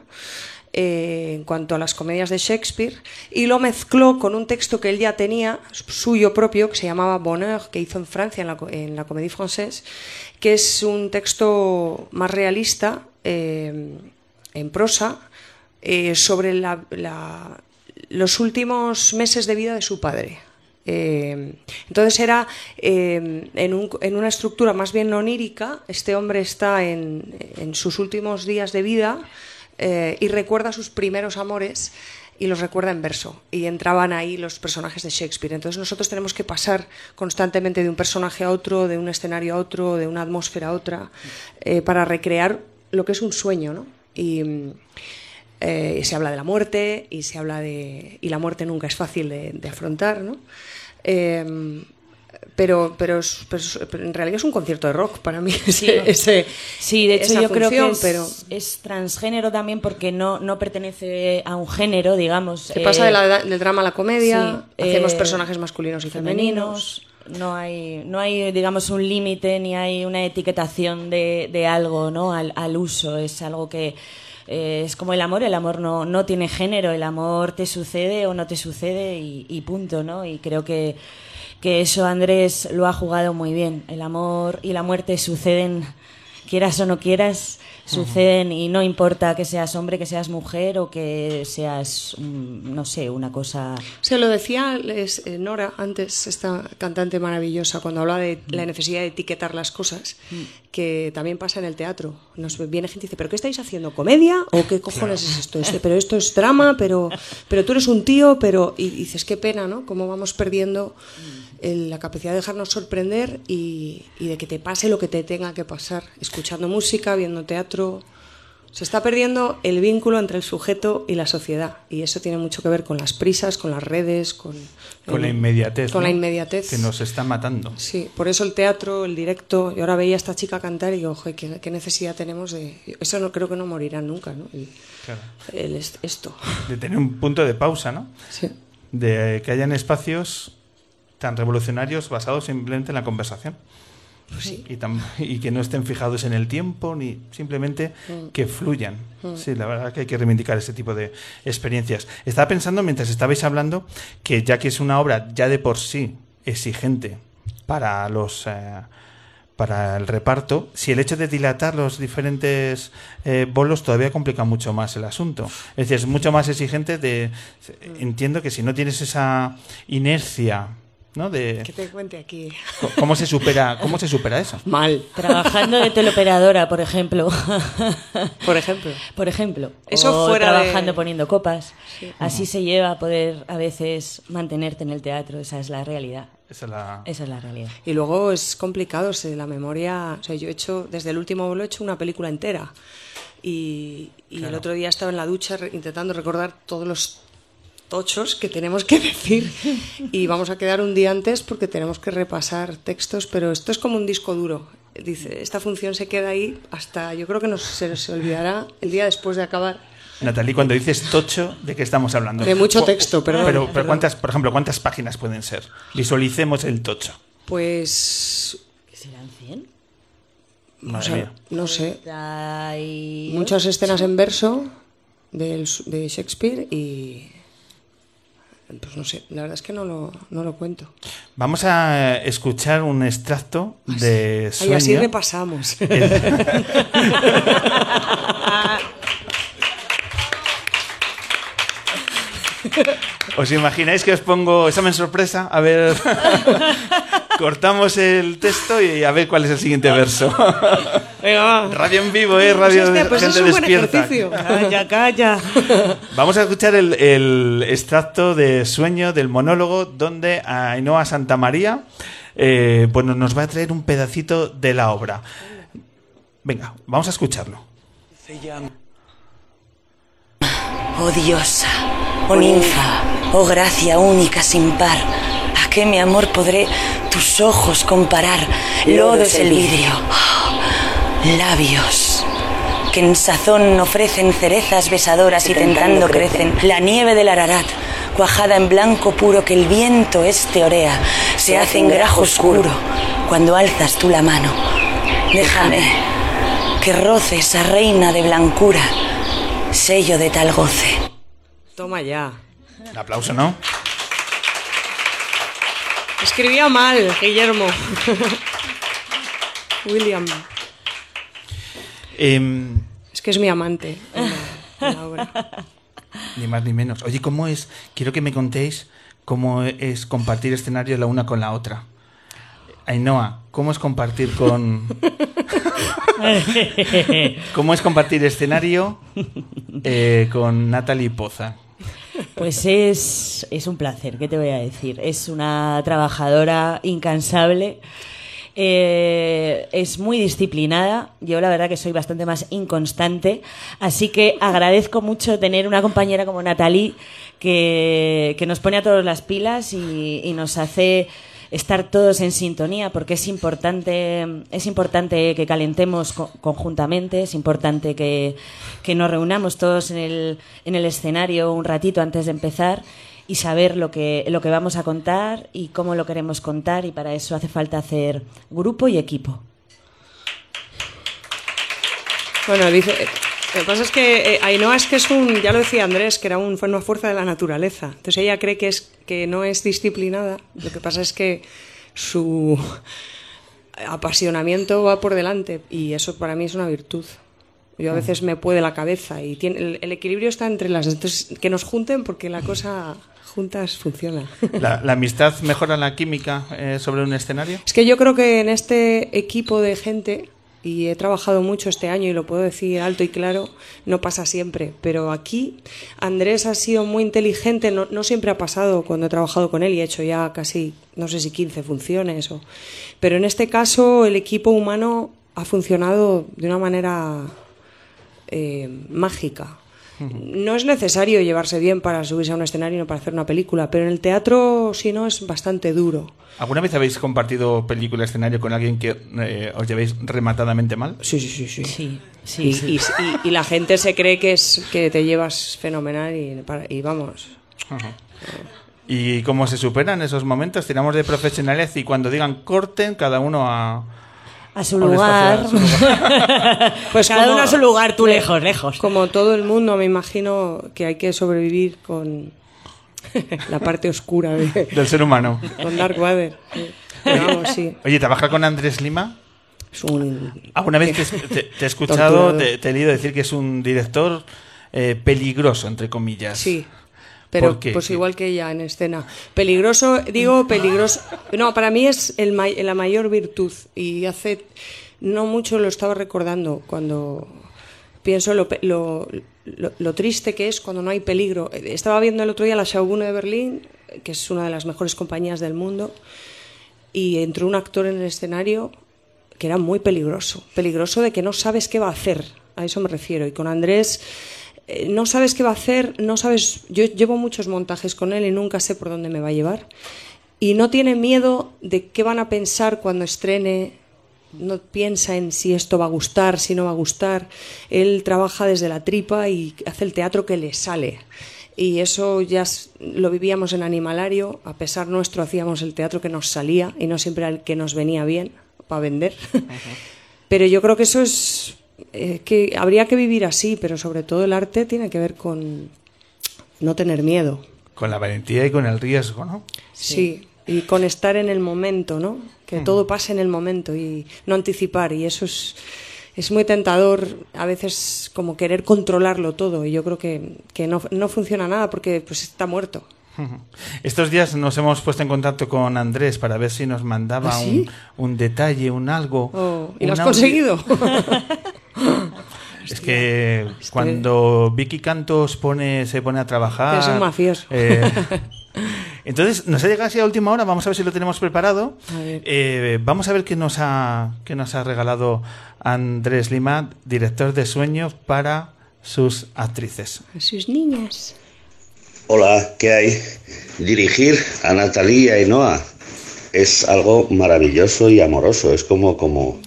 eh, en cuanto a las comedias de Shakespeare y lo mezcló con un texto que él ya tenía, suyo propio, que se llamaba Bonheur, que hizo en Francia, en la, co- en la Comédie Française, que es un texto más realista, eh, en prosa, eh, sobre los últimos meses de vida de su padre. Eh, entonces era eh, en, un- en una estructura más bien onírica. Este hombre está en, sus últimos días de vida y recuerda sus primeros amores y los recuerda en verso. Y entraban ahí los personajes de Shakespeare. Entonces nosotros tenemos que pasar constantemente de un personaje a otro, de un escenario a otro, de una atmósfera a otra, para recrear lo que es un sueño, ¿no? Eh, se habla de la muerte y se habla de y la muerte nunca es fácil de, de afrontar no Eh, pero pero, pero en realidad es un concierto de rock para mí [LAUGHS] ese, ese- Sí, de hecho yo creo que es, pero es transgénero también porque no, no pertenece a un género, digamos. se eh, pasa de la- del drama a la comedia sí, hacemos eh, personajes masculinos y femeninos, No hay, no hay, digamos, un límite ni hay una etiquetación de, de algo, ¿no? Al, al uso. Es algo que eh, es como el amor. El amor no, no tiene género. El amor te sucede o no te sucede y, y punto, ¿no? Y creo que, que eso Andrés lo ha jugado muy bien. El amor y la muerte suceden, quieras o no quieras, suceden y no importa que seas hombre, que seas mujer o que seas, mm, no sé, una cosa... Se lo decía eh, Nora antes, esta cantante maravillosa, cuando hablaba de la necesidad de etiquetar las cosas, que también pasa en el teatro. Nos viene gente y dice, ¿pero qué estáis haciendo? ¿Comedia? ¿O qué cojones es esto? Este- pero esto es drama, pero, pero tú eres un tío, pero... Y dices, qué pena, ¿no? Cómo vamos perdiendo el- la capacidad de dejarnos sorprender y, y de que te pase lo que te tenga que pasar, escuchando música, viendo teatro. Se está perdiendo el vínculo entre el sujeto y la sociedad. Y eso tiene mucho que ver con las prisas, con las redes, con, Con la inmediatez. Con la ¿no? inmediatez. Que nos está matando. Sí, por eso el teatro, el directo. Yo ahora veía a esta chica cantar y digo, ojo, ¿qué, qué necesidad tenemos de. Eso no creo que no morirá nunca, ¿no? El- Claro. el est- esto. De tener un punto de pausa, ¿no? Sí. De que hayan espacios tan revolucionarios basados simplemente en la conversación. y, tam- y que no estén fijados en el tiempo, ni simplemente que fluyan. Sí, la verdad que hay que reivindicar ese tipo de experiencias. Estaba pensando mientras estabais hablando que ya que es una obra ya de por sí exigente para los... eh, para el reparto, si el hecho de dilatar los diferentes eh, bolos todavía complica mucho más el asunto. Es decir, es mucho más exigente de... Entiendo que si no tienes esa inercia, ¿no? De Que te cuente aquí. cómo se supera, cómo se supera eso. Mal, Trabajando de teleoperadora, por ejemplo. por ejemplo. Por ejemplo. Eso o fuera de- trabajando poniendo copas. Así se lleva a poder a veces mantenerte en el teatro. Esa es la realidad. Esa es la... Esa es la realidad. Y luego es complicado, se- la memoria. O sea, yo he hecho, desde el último vuelo, he hecho una película entera. Y, y el otro día estaba en la ducha intentando recordar todos los tochos que tenemos que [LAUGHS] decir. Y vamos a quedar un día antes porque tenemos que repasar textos, pero esto es como un disco duro. Dice, esta función se queda ahí hasta, yo creo que nos, se, se olvidará el día después de acabar. Natalie, cuando dices tocho, ¿de qué estamos hablando? De mucho texto, perdón, Pero, pero perdón. ¿cuántas, por ejemplo, ¿cuántas páginas pueden ser? Visualicemos el tocho. Pues. ¿Qué serán 100? No Madre sé, mía. no sé. Muchas escenas en verso de Shakespeare y. Pues no sé, la verdad es que no lo, no lo cuento. Vamos a escuchar un extracto de Ay, sueño. así repasamos. [LAUGHS] [LAUGHS] ¿Os imagináis que os pongo examen sorpresa? A ver, [LAUGHS] cortamos el texto y a ver cuál es el siguiente verso. Venga, va. Radio en vivo, ¿eh? Radio Hostia, de pues gente es un buen despierta. ejercicio. Calla, calla. [LAUGHS] Vamos a escuchar el, el extracto de sueño del monólogo donde Ainhoa Santamaría eh, bueno, nos va a traer un pedacito de la obra. Venga, vamos a escucharlo. Oh diosa, oh ninfa, oh gracia única sin par, ¿a qué mi amor podré tus ojos comparar? Lodo es el vidrio, oh, labios, que en sazón ofrecen cerezas besadoras y tentando crecen la nieve del Ararat, cuajada en blanco puro que el viento este orea, se hace en grajo oscuro cuando alzas tú la mano. Déjame que roce esa reina de blancura, sello de tal goce. Toma ya. Un aplauso, ¿no? Escribía mal, Guillermo. [LAUGHS] William. Em, Es que es mi amante. en la- en la obra. [LAUGHS] ni más ni menos. Oye, ¿cómo es? Quiero que me contéis cómo es compartir escenario la una con la otra. Ainhoa, ¿cómo es compartir con... [LAUGHS] ¿Cómo es compartir escenario eh, con Natalie Poza? Pues es, es un placer, ¿qué te voy a decir? Es una trabajadora incansable, eh, es muy disciplinada, yo la verdad que soy bastante más inconstante, así que agradezco mucho tener una compañera como Natalie que, que nos pone a todos las pilas y, y nos hace estar todos en sintonía porque es importante es importante que calentemos co- conjuntamente es importante que, que nos reunamos todos en el, en el escenario un ratito antes de empezar y saber lo que lo que vamos a contar y cómo lo queremos contar y para eso hace falta hacer grupo y equipo Bueno, dice. Lo que pasa es que eh, Ainhoa es que es un, ya lo decía Andrés, que era un, fue una fuerza de la naturaleza. Entonces ella cree que, es, que no es disciplinada. Lo que pasa es que su apasionamiento va por delante y eso para mí es una virtud. Yo a veces me puede la cabeza y tiene, el, el equilibrio está entre las. Entonces, que nos junten porque la cosa juntas funciona. [LAUGHS] ¿La, la amistad mejora la química eh, sobre un escenario? Es que yo creo que en este equipo de gente, y he trabajado mucho este año y lo puedo decir alto y claro, no pasa siempre, pero aquí Andrés ha sido muy inteligente, no, no siempre ha pasado cuando he trabajado con él y he hecho ya casi, no sé si 15 funciones, o, pero en este caso el equipo humano ha funcionado de una manera eh, mágica. No es necesario llevarse bien para subirse a un escenario y no para hacer una película, pero en el teatro, si no, es bastante duro. ¿Alguna vez habéis compartido película escenario con alguien que eh, os llevéis rematadamente mal? Sí, sí, sí, sí. sí sí, Y, sí. y- y- y la gente se cree que es que te llevas fenomenal y, y vamos. ¿Y cómo se superan esos momentos? Tiramos de profesionalidad y cuando digan corten, cada uno a, A su lugar. espacio, a su lugar. [LAUGHS] Pues Cada como- uno a su lugar, tú lejos, lejos. Como todo el mundo, me imagino que hay que sobrevivir con [LAUGHS] la parte oscura de, Del ser humano. con Dark Vader. sí. Pero vamos, sí. Oye, ¿trabajar con Andrés Lima? Es un... ¿Alguna vez te, te- te he escuchado, te he leído decir que es un director eh, peligroso, entre comillas? Sí. Pero pues igual que ella en escena. Peligroso, digo peligroso. No, para mí es el may- la mayor virtud. Y hace no mucho lo estaba recordando cuando pienso lo, lo- lo triste que es cuando no hay peligro. Estaba viendo el otro día la Schaubühne de Berlín, que es una de las mejores compañías del mundo, y entró un actor en el escenario que era muy peligroso. Peligroso de que no sabes qué va a hacer. A eso me refiero. Y con Andrés eh, no sabes qué va a hacer, no sabes. Yo llevo muchos montajes con él y nunca sé por dónde me va a llevar. Y no tiene miedo de qué van a pensar cuando estrene. No piensa en si esto va a gustar, si no va a gustar. Él trabaja desde la tripa y hace el teatro que le sale. Y eso ya lo vivíamos en Animalario. A pesar nuestro hacíamos el teatro que nos salía y no siempre el que nos venía bien para vender. [LAUGHS] Pero yo creo que eso es eh, que habría que vivir así, pero sobre todo el arte tiene que ver con no tener miedo. Con la valentía y con el riesgo, ¿no? Sí. Y con estar en el momento, ¿no? Que todo pase en el momento y no anticipar. Y eso es, es muy tentador a veces como querer controlarlo todo. Y yo creo que, que no, no funciona nada porque pues está muerto. Estos días nos hemos puesto en contacto con Andrés para ver si nos mandaba ¿Ah, sí? un, un detalle, un algo. Oh, ¿Y un lo has audio. conseguido? [LAUGHS] Es que cuando Vicky Cantos pone, se pone a trabajar. Es un mafioso. eh, entonces, nos ha llegado así a última hora, vamos a ver si lo tenemos preparado. A. Eh, vamos a ver qué nos, ha, qué nos ha regalado Andrés Lima, director de sueños para sus actrices. A sus niñas. Hola, ¿qué hay? Dirigir a Natalie y a Ainhoa es algo maravilloso y amoroso. Es como, como,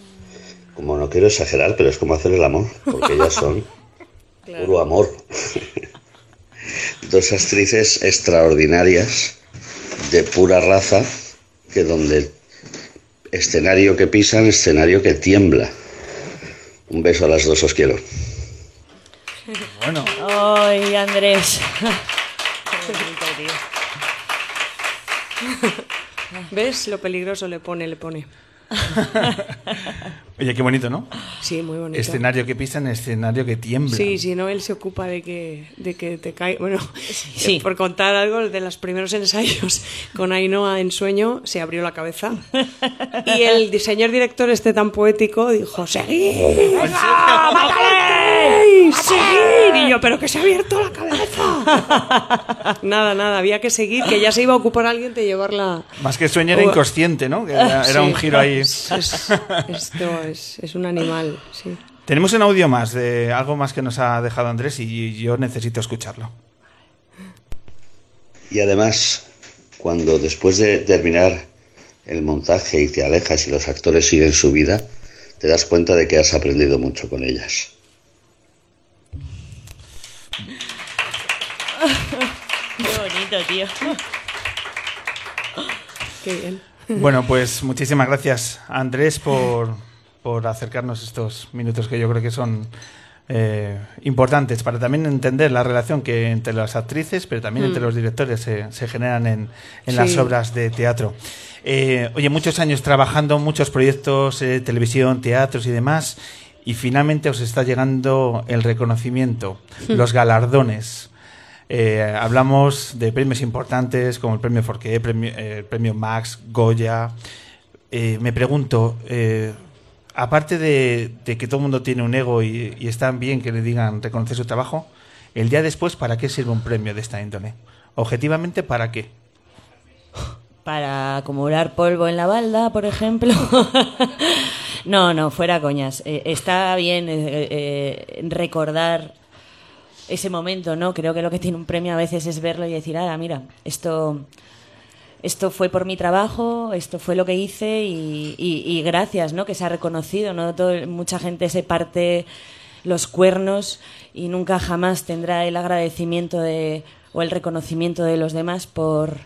como no quiero exagerar, pero es como hacer el amor, porque ellas son [LAUGHS] puro amor. Dos actrices extraordinarias, de pura raza, que donde escenario que pisan, escenario que tiembla. Un beso a las dos, os quiero. Bueno, Ay, Andrés. Bonito. [LAUGHS] ¿Ves? Lo peligroso le pone, le pone. [LAUGHS] oye, qué bonito, ¿no? Sí, muy bonito. Escenario que pisan, escenario que tiembla. Sí, si no, él se ocupa de que, de que te caiga. Bueno, Sí. [LAUGHS] eh, por contar algo, de los primeros ensayos con Ainhoa en sueño, se abrió la cabeza. Y el señor director, este tan poético, dijo: ¡Seguid! venga, ¡Mátale! ¡Seguid! Y yo, ¿pero que se ha abierto la cabeza! [LAUGHS] nada, nada, había que seguir, que ya se iba a ocupar alguien de llevarla. Más que sueño era inconsciente, ¿no? Que era, era Sí. un giro ahí. Es- es- esto [LAUGHS] es, es un animal, sí. Tenemos un audio más de algo más que nos ha dejado Andrés y yo necesito escucharlo. Y además, cuando después de terminar el montaje y te alejas y los actores siguen su vida, te das cuenta de que has aprendido mucho con ellas. Qué bonito, tío. Qué bien. Bueno, pues muchísimas gracias, Andrés, por, por acercarnos estos minutos que yo creo que son eh, importantes para también entender la relación que entre las actrices, pero también entre los directores se, se generan en, en las Mm. Obras de teatro. Eh, oye, muchos años trabajando, muchos proyectos, eh, televisión, teatros y demás, y finalmente os está llegando el reconocimiento, Hmm. los galardones. Eh, hablamos de premios importantes como el premio Forqué, el premio, eh, el premio Max, Goya. Me pregunto, aparte de, de que todo el mundo tiene un ego y, y está bien que le digan reconocer su trabajo, el día después, ¿para qué sirve un premio de esta índole? Objetivamente, ¿para qué? Para acumular polvo en la balda, por ejemplo. [LAUGHS] no, no, fuera coñas. Eh, está bien eh, eh, recordar ese momento, ¿no? Creo que lo que tiene un premio a veces es verlo y decir, ah, mira, esto, esto fue por mi trabajo, esto fue lo que hice y, y- y gracias, ¿no? Que se ha reconocido, ¿no? Todo- mucha gente se parte los cuernos y nunca jamás tendrá el agradecimiento de, o el reconocimiento de los demás por,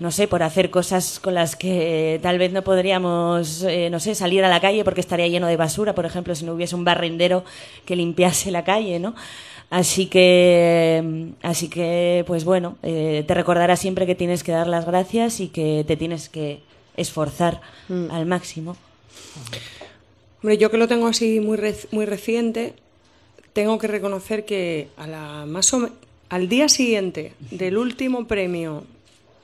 no sé, por hacer cosas con las que tal vez no podríamos, eh, no sé, salir a la calle porque estaría lleno de basura, por ejemplo, si no hubiese un barrendero que limpiase la calle, ¿no? Así que, así que, pues bueno, eh, te recordará siempre que tienes que dar las gracias y que te tienes que esforzar Mm. al máximo. Hombre, yo que lo tengo así muy, rec- muy reciente, tengo que reconocer que a la más o al día siguiente del [LAUGHS] último premio,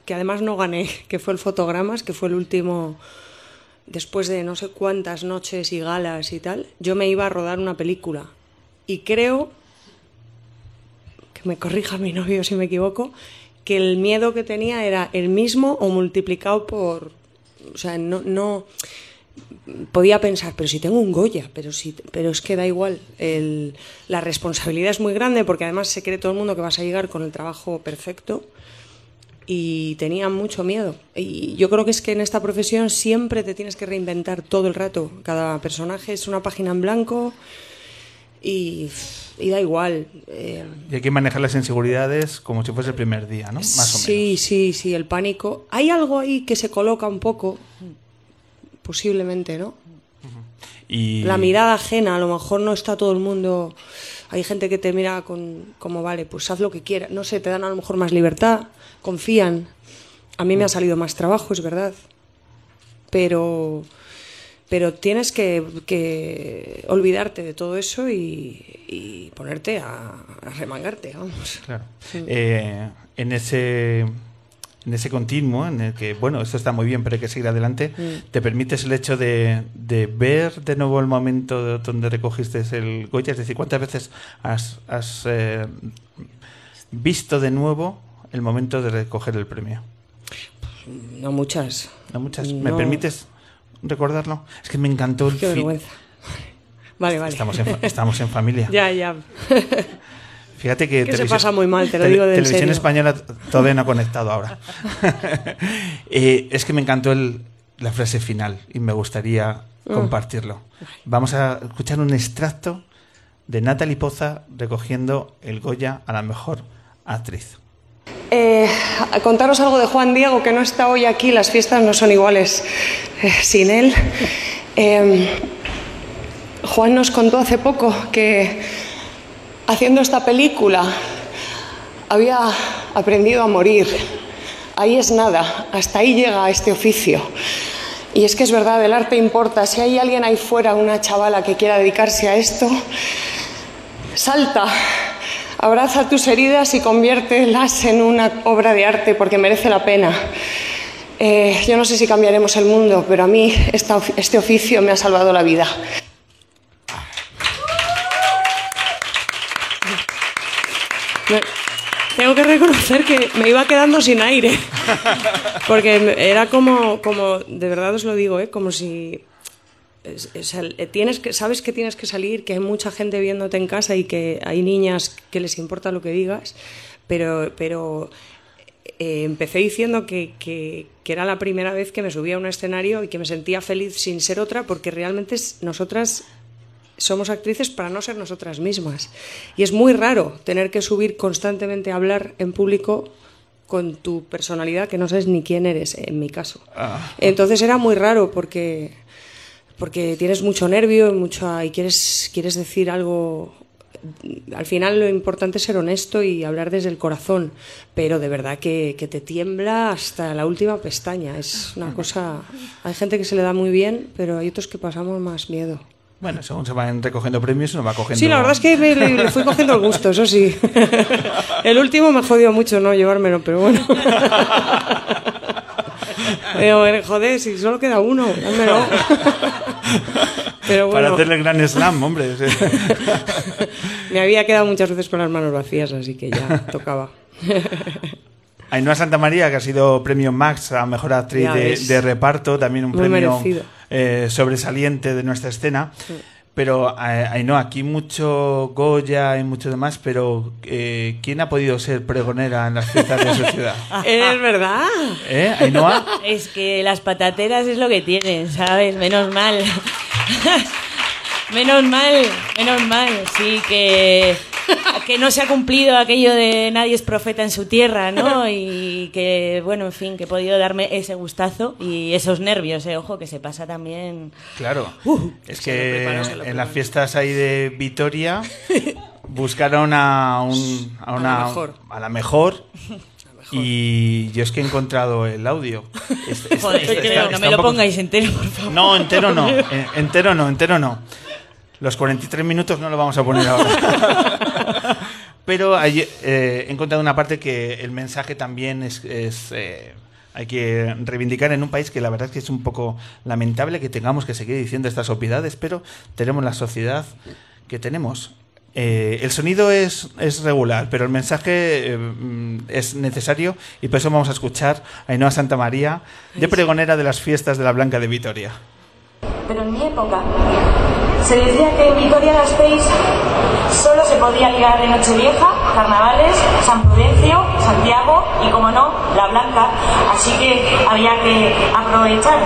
que además no gané, [LAUGHS] que fue el Fotogramas, que fue el último después de no sé cuántas noches y galas y tal, yo me iba a rodar una película. Y creo, me corrija mi novio si me equivoco, que el miedo que tenía era el mismo o multiplicado por... O sea, no... no podía pensar, pero si tengo un Goya, pero si, pero es que da igual. El- la responsabilidad es muy grande porque además se cree todo el mundo que vas a llegar con el trabajo perfecto y tenía mucho miedo. Y yo creo que es que en esta profesión siempre te tienes que reinventar todo el rato. Cada personaje es una página en blanco y, y da igual. Eh, Y hay que manejar las inseguridades como si fuese el primer día, ¿no? Más o menos. Sí, sí, sí, el pánico. Hay algo ahí que se coloca un poco, posiblemente, ¿no? Y La mirada ajena, a lo mejor no está todo el mundo. Hay gente que te mira con, como, vale, pues haz lo que quieras. No sé, te dan a lo mejor más libertad, confían. A mí me ha salido más trabajo, es verdad. Pero, pero tienes que, que olvidarte de todo eso y, y ponerte a, a remangarte, vamos. Claro. Eh, en ese en ese continuo en el que, bueno, esto está muy bien, pero hay que seguir adelante, Mm. te permites el hecho de, de ver de nuevo el momento donde recogiste el Goya, es decir, ¿cuántas veces has, has, eh, visto de nuevo el momento de recoger el premio? No muchas. ¿No muchas? ¿Me No. permites recordarlo? Es que me encantó el Qué fi- vergüenza. Vale, vale. Estamos en, estamos en familia. [LAUGHS] Ya, ya. Fíjate que, Que se televisión- pasa muy mal, te lo digo de Televisión serio. española todavía no ha conectado ahora. [LAUGHS] Eh, es que me encantó el- la frase final y me gustaría Mm. compartirlo. Vamos a escuchar un extracto de Natalie Poza recogiendo el Goya a la mejor actriz. Eh, a contaros algo de Juan Diego, que no está hoy aquí, las fiestas no son iguales eh, sin él. Eh, Juan nos contó hace poco que haciendo esta película había aprendido a morir. Ahí es nada, hasta ahí llega este oficio. Y es que es verdad, el arte importa. Si hay alguien ahí fuera, una chavala que quiera dedicarse a esto, salta, abraza tus heridas y conviértelas en una obra de arte porque merece la pena. Eh, yo no sé si cambiaremos el mundo, pero a mí este oficio me ha salvado la vida. Tengo que reconocer que me iba quedando sin aire. Porque era como, como de verdad os lo digo, ¿eh? como si es- es el- eh, tienes que, sabes que tienes que salir, que hay mucha gente viéndote en casa y que hay niñas que les importa lo que digas, pero, pero eh, empecé diciendo que, que- que era la primera vez que me subía a un escenario y que me sentía feliz sin ser otra, porque realmente nosotras somos actrices para no ser nosotras mismas. Y es muy raro tener que subir constantemente a hablar en público con tu personalidad que no sabes ni quién eres, en mi caso. Entonces era muy raro porque, porque tienes mucho nervio y, mucho, y quieres, quieres decir algo. Al final lo importante es ser honesto y hablar desde el corazón, pero de verdad que, que te tiembla hasta la última pestaña. Es una cosa. Hay gente que se le da muy bien, pero hay otros que pasamos más miedo. Bueno, según se van recogiendo premios, uno va cogiendo... Sí, la verdad es que me- le, fui cogiendo el gusto, eso sí. [LAUGHS] El último me jodió mucho no llevármelo, pero bueno. [LAUGHS] Eh, joder, si solo queda uno, dámelo. [LAUGHS] Pero Para hacerle el gran slam, hombre. sí. [LAUGHS] me había quedado muchas veces con las manos vacías, así que ya [LAUGHS] tocaba. Ainhoa Santa María, que ha sido premio Max a mejor actriz de, reparto, también un Muy premio eh, sobresaliente de nuestra escena. Pero eh, Ainhoa, aquí mucho Goya y mucho demás, pero eh, ¿quién ha podido ser pregonera en las fiestas de su ciudad? [LAUGHS] Es verdad. ¿Eh, Ainhoa? Es que las patateras es lo que tienen, ¿sabes? Menos mal. [LAUGHS] Menos mal, menos mal, sí, que, [LAUGHS] que no se ha cumplido aquello de nadie es profeta en su tierra, ¿no? [LAUGHS] Y que, bueno, en fin, que he podido darme ese gustazo y esos nervios, ¿eh? Ojo, que se pasa también... Claro. Uh, es que en las fiestas ahí de Vitoria [LAUGHS] buscaron a, un, a, A la una, mejor. a la mejor. Y yo es que he encontrado el audio. Este- este- Joder, este- te está- creo, no está me lo poco- pongáis entero, por favor. No, entero no. Entero no, entero no. Los 43 minutos no lo vamos a poner ahora. [LAUGHS] Pero hay, eh, he encontrado una parte que el mensaje también es... es, eh, hay que reivindicar en un país que la verdad es que es un poco lamentable que tengamos que seguir diciendo estas obviedades, pero tenemos la sociedad que tenemos. Eh, el sonido es, es regular, pero el mensaje eh, es necesario y por eso vamos a escuchar a Ainhoa Santa María, de pregonera de las fiestas de la Blanca de Vitoria. Pero en mi época se decía que en Vitoria-Gasteiz solo se podía ligar de Nochevieja, Carnavales, San Prudencio, Santiago y, como no, La Blanca. Así que había que aprovechar.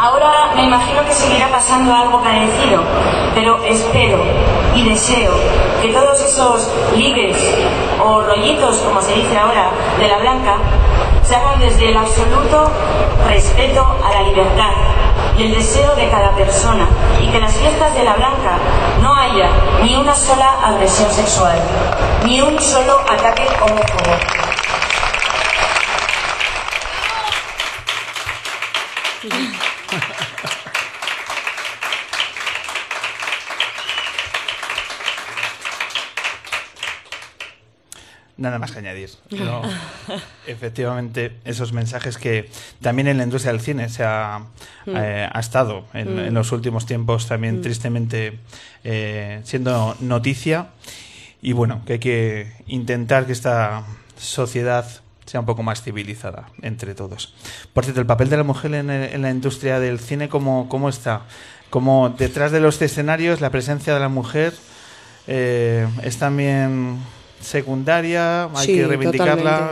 Ahora me imagino que seguirá pasando algo parecido, pero espero y deseo que todos esos ligues o rollitos, como se dice ahora, de la blanca, se hagan desde el absoluto respeto a la libertad y el deseo de cada persona y que en las fiestas de la blanca no haya ni una sola agresión sexual, ni un solo ataque homófobo. Nada más que añadir. [LAUGHS] No, efectivamente, esos mensajes que también en la industria del cine se ha, Mm. eh, ha estado en, Mm. en los últimos tiempos también Mm. tristemente eh, siendo noticia. Y bueno, que hay que intentar que esta sociedad sea un poco más civilizada entre todos. Por cierto, el papel de la mujer en, el- en la industria del cine, ¿cómo, cómo está? Como detrás de los escenarios, la presencia de la mujer eh, es también secundaria, hay Sí, que reivindicarla.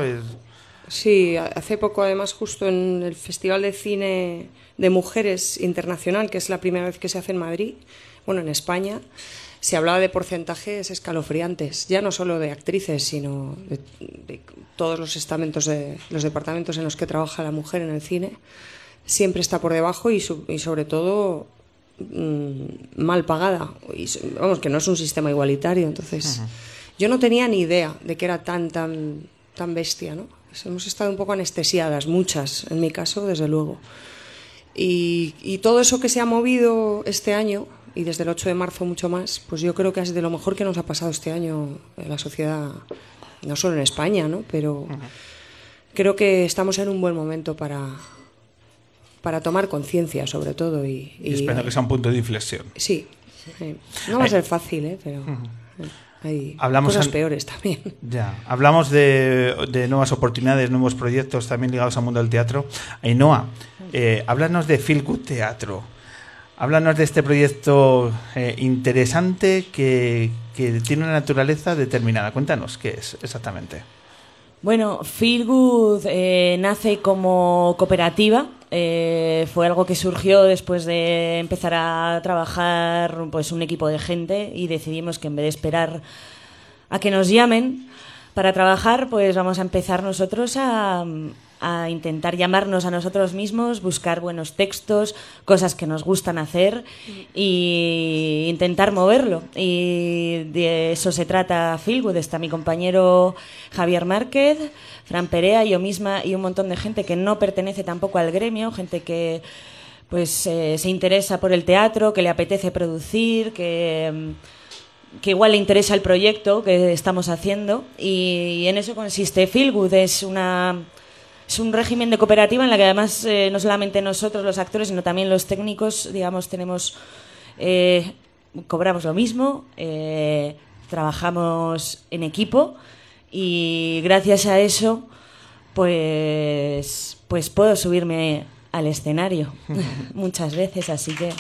Sí, hace poco además justo en el Festival de Cine de Mujeres Internacional, que es la primera vez que se hace en Madrid, bueno, en España, se hablaba de porcentajes escalofriantes, ya no solo de actrices, sino de, de todos los estamentos de los departamentos en los que trabaja la mujer en el cine. Siempre está por debajo y, su- y sobre todo mm, mal pagada. Y, vamos, que no es un sistema igualitario, entonces... Yo no tenía ni idea de que era tan, tan, tan bestia, ¿no? Hemos estado un poco anestesiadas, muchas, en mi caso, desde luego. Y, y todo eso que se ha movido este año, y desde el 8 de marzo mucho más, pues yo creo que es de lo mejor que nos ha pasado este año en la sociedad, no solo en España, ¿no? Pero creo que estamos en un buen momento para, para tomar conciencia, sobre todo. Y, y espero que sea un punto de inflexión. Sí, sí. no va a Eh, ser fácil, ¿eh? Pero hay Hablamos cosas an- peores también. Ya, hablamos de, de nuevas oportunidades, nuevos proyectos también ligados al mundo del teatro. Ainhoa, eh, háblanos de Feel Good Teatro. Háblanos de este proyecto eh, interesante que, que tiene una naturaleza determinada. Cuéntanos qué es exactamente. Bueno, Feel Good eh, nace como cooperativa. Eh, fue algo que surgió después de empezar a trabajar pues un equipo de gente y decidimos que en vez de esperar a que nos llamen para trabajar, pues vamos a empezar nosotros a, a intentar llamarnos a nosotros mismos, buscar buenos textos, cosas que nos gustan hacer y intentar moverlo. Y de eso se trata Feelgood. Está mi compañero Javier Márquez, Fran Perea, yo misma y un montón de gente que no pertenece tampoco al gremio, gente que pues eh, se interesa por el teatro, que le apetece producir, que mm, que igual le interesa el proyecto que estamos haciendo y en eso consiste Feelgood es una es un régimen de cooperativa en la que además eh, no solamente nosotros los actores sino también los técnicos digamos tenemos eh, cobramos lo mismo eh, trabajamos en equipo y gracias a eso pues pues puedo subirme al escenario [LAUGHS] muchas veces así que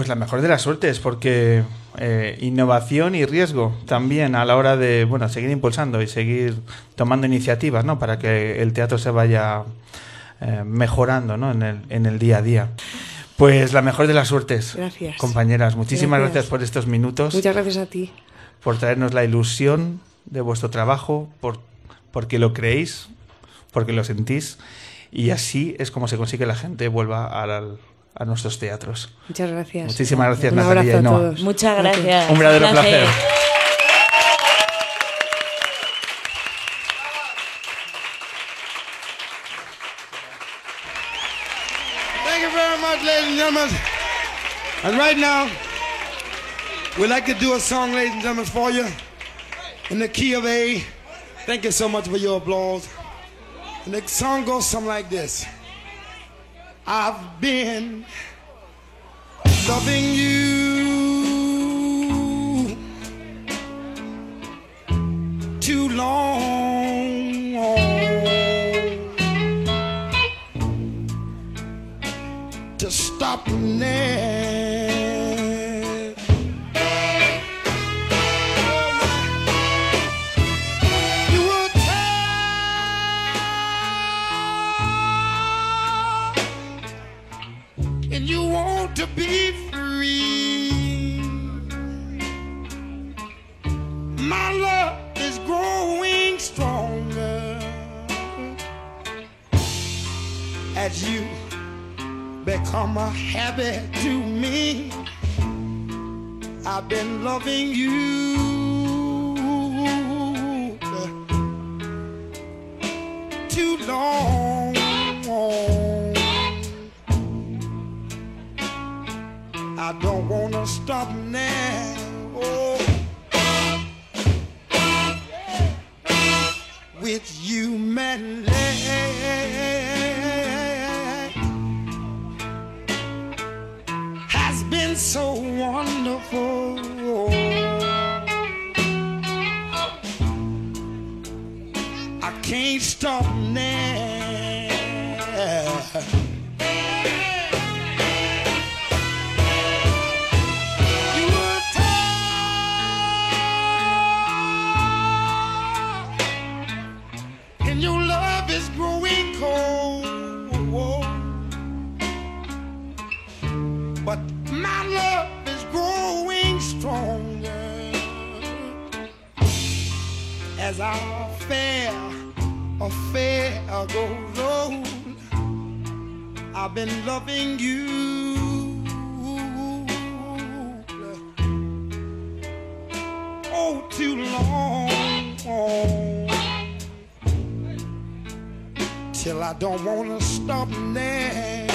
Pues la mejor de las suertes, porque eh, innovación y riesgo también a la hora de bueno seguir impulsando y seguir tomando iniciativas, ¿no? Para que el teatro se vaya eh, mejorando, ¿no? En el, en el día a día. Pues la mejor de las suertes, Gracias. compañeras. Muchísimas Gracias. gracias por estos minutos. Muchas gracias a ti. por traernos la ilusión de vuestro trabajo, por, porque lo creéis, porque lo sentís, y así es como se consigue que la gente vuelva al- a nuestros teatros. Muchas gracias. Muchísimas gracias, Un Natalia abrazo a y Noa. todos. Muchas gracias. Un verdadero Un placer. Thank you very much, ladies and gentlemen. And right now, we'd like to do a song, ladies and gentlemen, for you in the key of A. Thank you so much for your applause. And the song goes something like this I've been loving you too long. to stop now. As you become a habit to me. I've been loving you too long. I don't wanna stop now. With you, man. Been so wonderful. I can't stop now. Our affair, affair goes on. I've been loving you oh too long till I don't wanna stop now.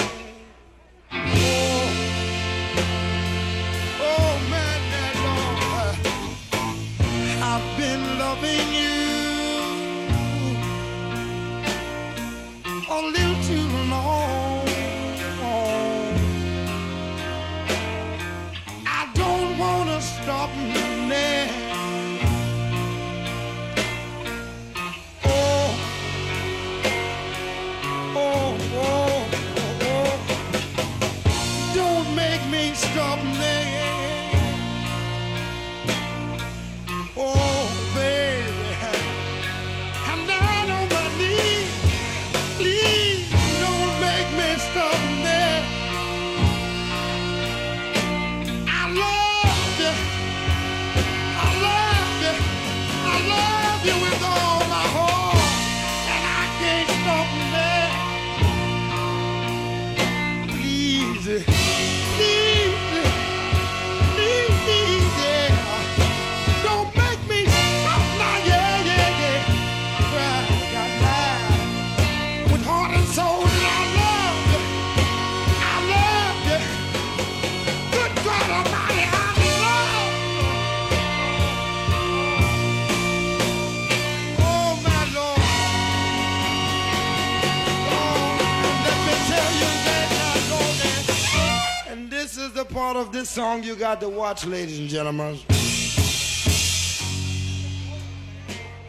This song you got to watch, ladies and gentlemen.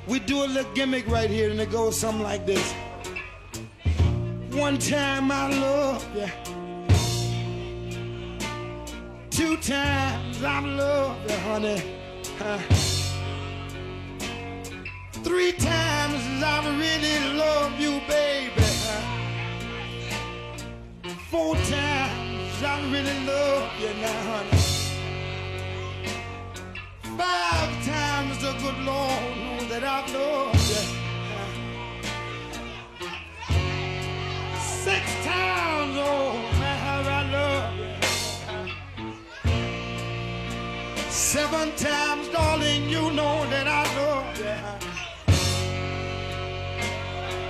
We do a little gimmick right here, and it goes something like this. One time I loved you. Two times I've loved you, honey. Huh. Three times I've really loved you, baby. Huh. Four times I really love you now, honey. Five times the good Lord knows that I've loved you. Six times, oh, man, how I love you. Seven times, darling, you know that I love you.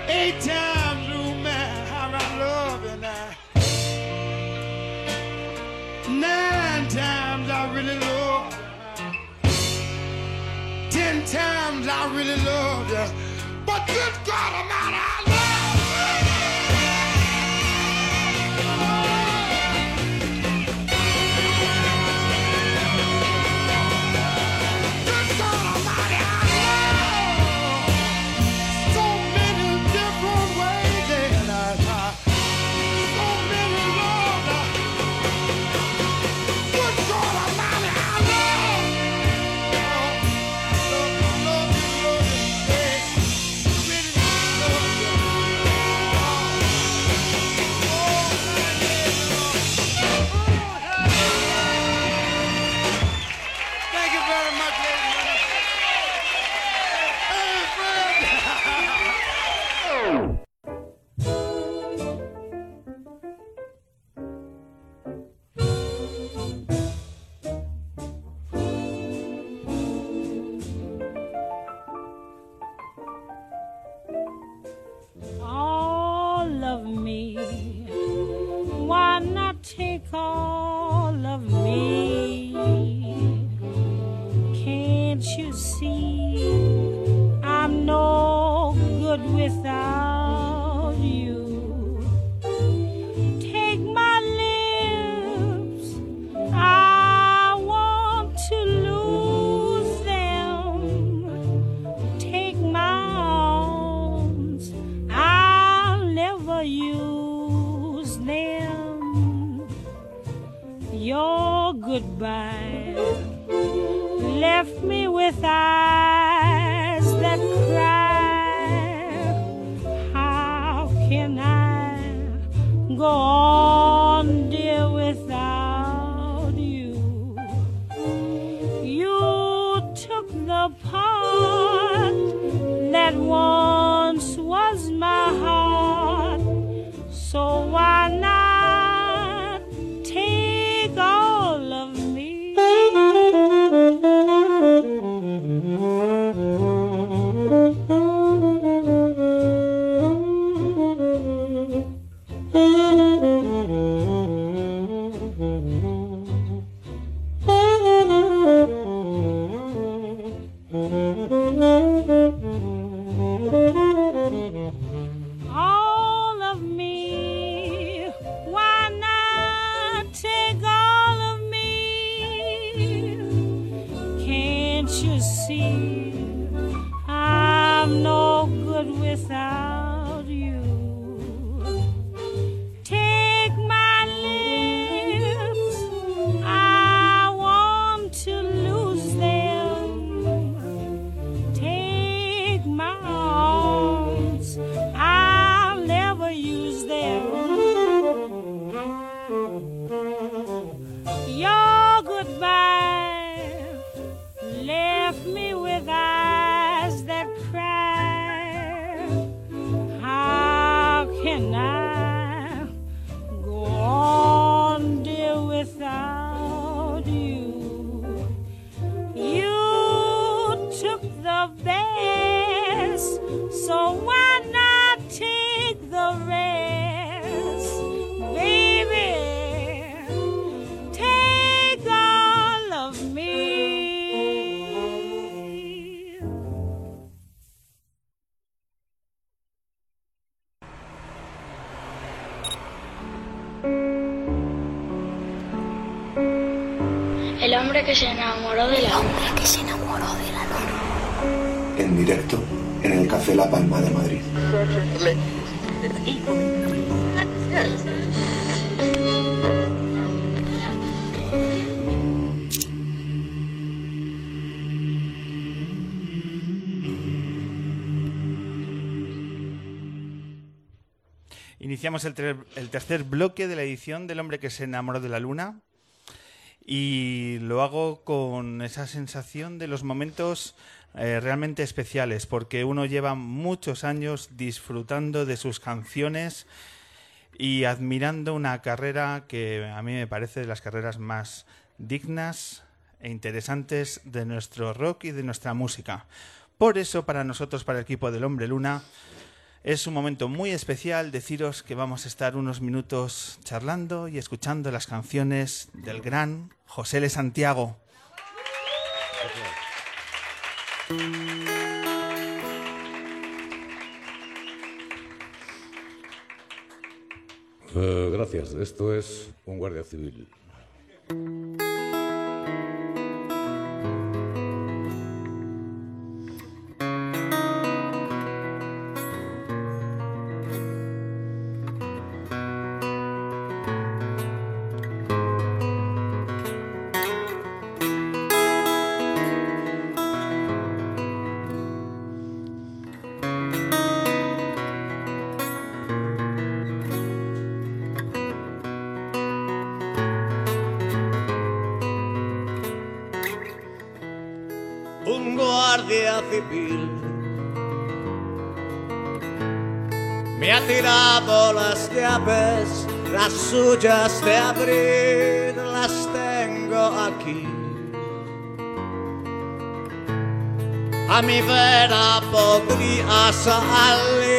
Eight times, oh, man, how I love you now. Nine times, I really love you. Ten times, I really love you. But good God Almighty, I love que se enamoró de la luna que se enamoró de la luna. En directo en el Café La Palma de Madrid. Iniciamos el, el, tercer bloque de la edición del hombre que se enamoró de la luna y lo hago con esa sensación de los momentos eh, realmente especiales porque uno lleva muchos años disfrutando de sus canciones y admirando una carrera que a mí me parece de las carreras más dignas e interesantes de nuestro rock y de nuestra música. Por eso, para nosotros, para el equipo del Hombre Luna, es un momento muy especial deciros que vamos a estar unos minutos charlando y escuchando las canciones del gran José L. Santiago. Eh, gracias. Esto es un guardia civil. Las suyas de abrir las tengo aquí. A mi vera podría salir,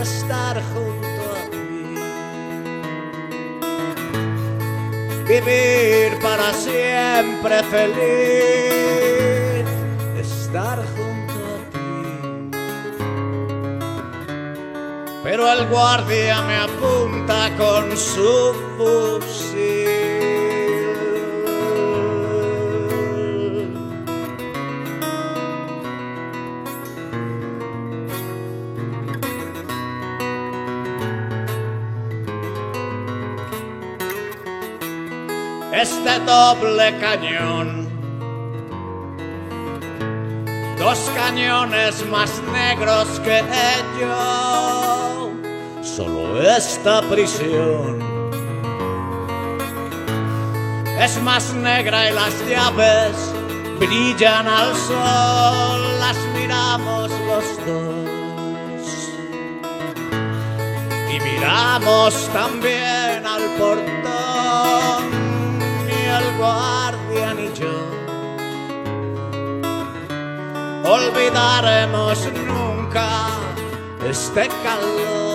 estar junto a ti. vivir para siempre feliz, estar junto a ti. Pero el guardia me apunta con su fusil. este doble cañón. Dos cañones más negros que yo, esta prisión. Es más negra y las llaves brillan al sol, las miramos los dos. Y miramos también al portón ni el guardia ni yo. Olvidaremos nunca este calor.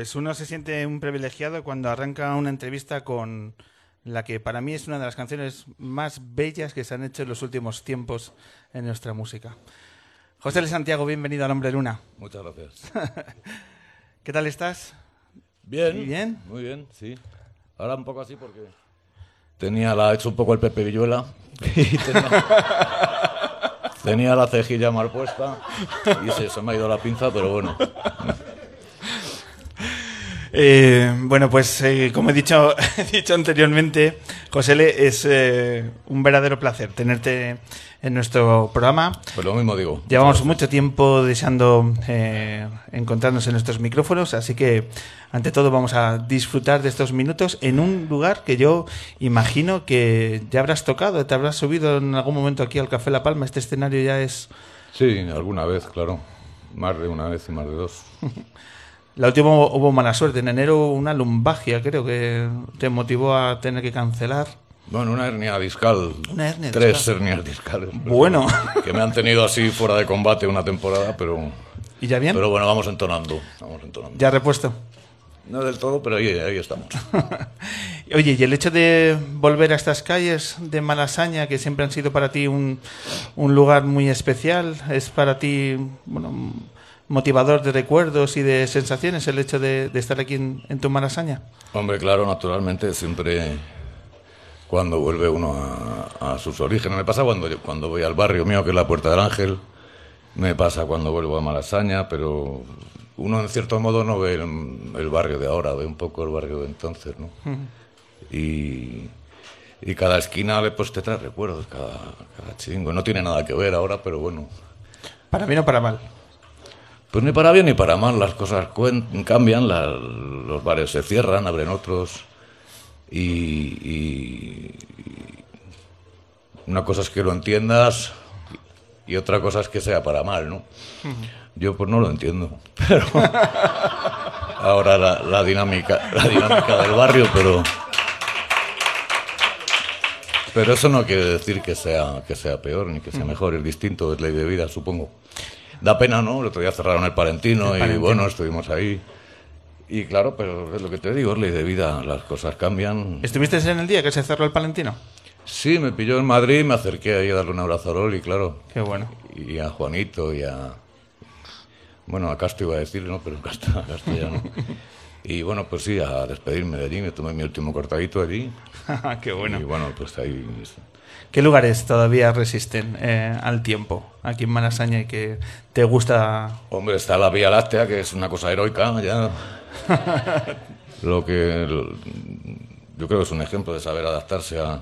Pues uno se siente un privilegiado cuando arranca una entrevista con la que para mí es una de las canciones más bellas que se han hecho en los últimos tiempos en nuestra música. José L. Santiago, bienvenido al Hombre Luna. Muchas gracias. [LAUGHS] ¿Qué tal estás? Bien. ¿Bien? Muy bien, sí. Ahora un poco así porque tenía la hecho un poco el Pepe Villuela [LAUGHS] y tenía, tenía la cejilla mal puesta y se, se me ha ido la pinza, pero bueno. Eh, bueno, pues eh, como he dicho, [LAUGHS] he dicho anteriormente, José L., es eh, un verdadero placer tenerte en nuestro programa. Pues lo mismo digo. Llevamos mucho tiempo deseando eh, encontrarnos en nuestros micrófonos, así que ante todo vamos a disfrutar de estos minutos en un lugar que yo imagino que ya habrás tocado, te habrás subido en algún momento aquí al Café La Palma. Este escenario ya es Sí, alguna vez, claro. Más de una vez y más de dos. [LAUGHS] La última hubo mala suerte. En enero una lumbagia creo que te motivó a tener que cancelar. Bueno, una hernia discal. Una hernia Tres discal. hernias discales. Bueno. [LAUGHS] Que me han tenido así fuera de combate una temporada, pero ¿Y ya bien? Pero bueno, vamos entonando. Vamos entonando. ¿Ya repuesto? No del todo, pero ahí, ahí estamos. [LAUGHS] Oye, y el hecho de volver a estas calles de Malasaña, que siempre han sido para ti un, un lugar muy especial, es para ti bueno, motivador de recuerdos y de sensaciones el hecho de, de estar aquí en, en tu Malasaña. Hombre, claro, naturalmente, siempre cuando vuelve uno a, a sus orígenes. Me pasa cuando, cuando voy al barrio mío, que es la Puerta del Ángel. Me pasa cuando vuelvo a Malasaña, pero uno en cierto modo no ve el, el barrio de ahora, ve un poco el barrio de entonces, ¿no? Y, y cada esquina pues te trae recuerdos, cada, cada chingo. No tiene nada que ver ahora, pero bueno. Para bien o para mal. Pues ni para bien ni para mal, las cosas cambian, la- los bares se cierran, abren otros. Y, y- y una cosa es que lo entiendas y otra cosa es que sea para mal, ¿no? Yo pues no lo entiendo, [LAUGHS] pero ahora la, la dinámica, la dinámica del barrio, pero pero eso no quiere decir que sea que sea peor ni que sea mejor, es distinto, es ley de vida, supongo. Da pena, ¿no? El otro día cerraron el Palentino El y bueno, estuvimos ahí. Y claro, pero es lo que te digo, es ley de vida, las cosas cambian. ¿Estuviste en el día que se cerró el Palentino? Sí, me pilló en Madrid, me acerqué ahí a darle un abrazo a Loli, claro. Qué bueno. Y a Juanito y a... Bueno, a Castro iba a decir, ¿no? Pero Castro, a castellano. Y bueno, pues sí, a despedirme de allí, me tomé mi último cortadito allí. [LAUGHS] Qué bueno. Y bueno, pues ahí... ¿Qué lugares todavía resisten eh, al tiempo aquí en Malasaña y que te gusta? Hombre, está la Vía Láctea, que es una cosa heroica, ya. [LAUGHS] Lo que... Yo creo que es un ejemplo de saber adaptarse a,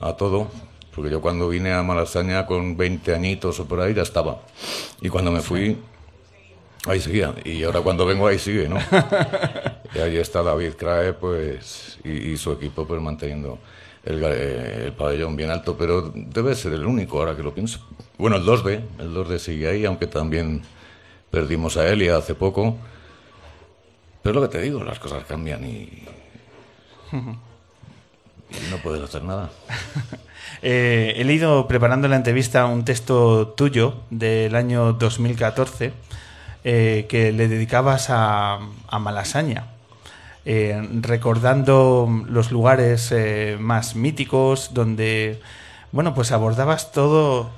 a todo. Porque yo cuando vine a Malasaña con 20 añitos o por ahí ya estaba. Y cuando me fui, ahí seguía. Y ahora cuando vengo ahí sigue, ¿no? [LAUGHS] Y ahí está David Crae, pues, y, y su equipo, pues, manteniendo el, eh, el pabellón bien alto. Pero debe ser el único, ahora que lo pienso. Bueno, el 2D, el 2D sigue ahí, aunque también perdimos a Elia hace poco. Pero lo que te digo, las cosas cambian y, y no puedes hacer nada. [LAUGHS] Eh, he leído preparando la entrevista un texto tuyo del año 2014 eh, que le dedicabas a, a Malasaña, eh, recordando los lugares eh, más míticos donde, bueno, pues abordabas todo,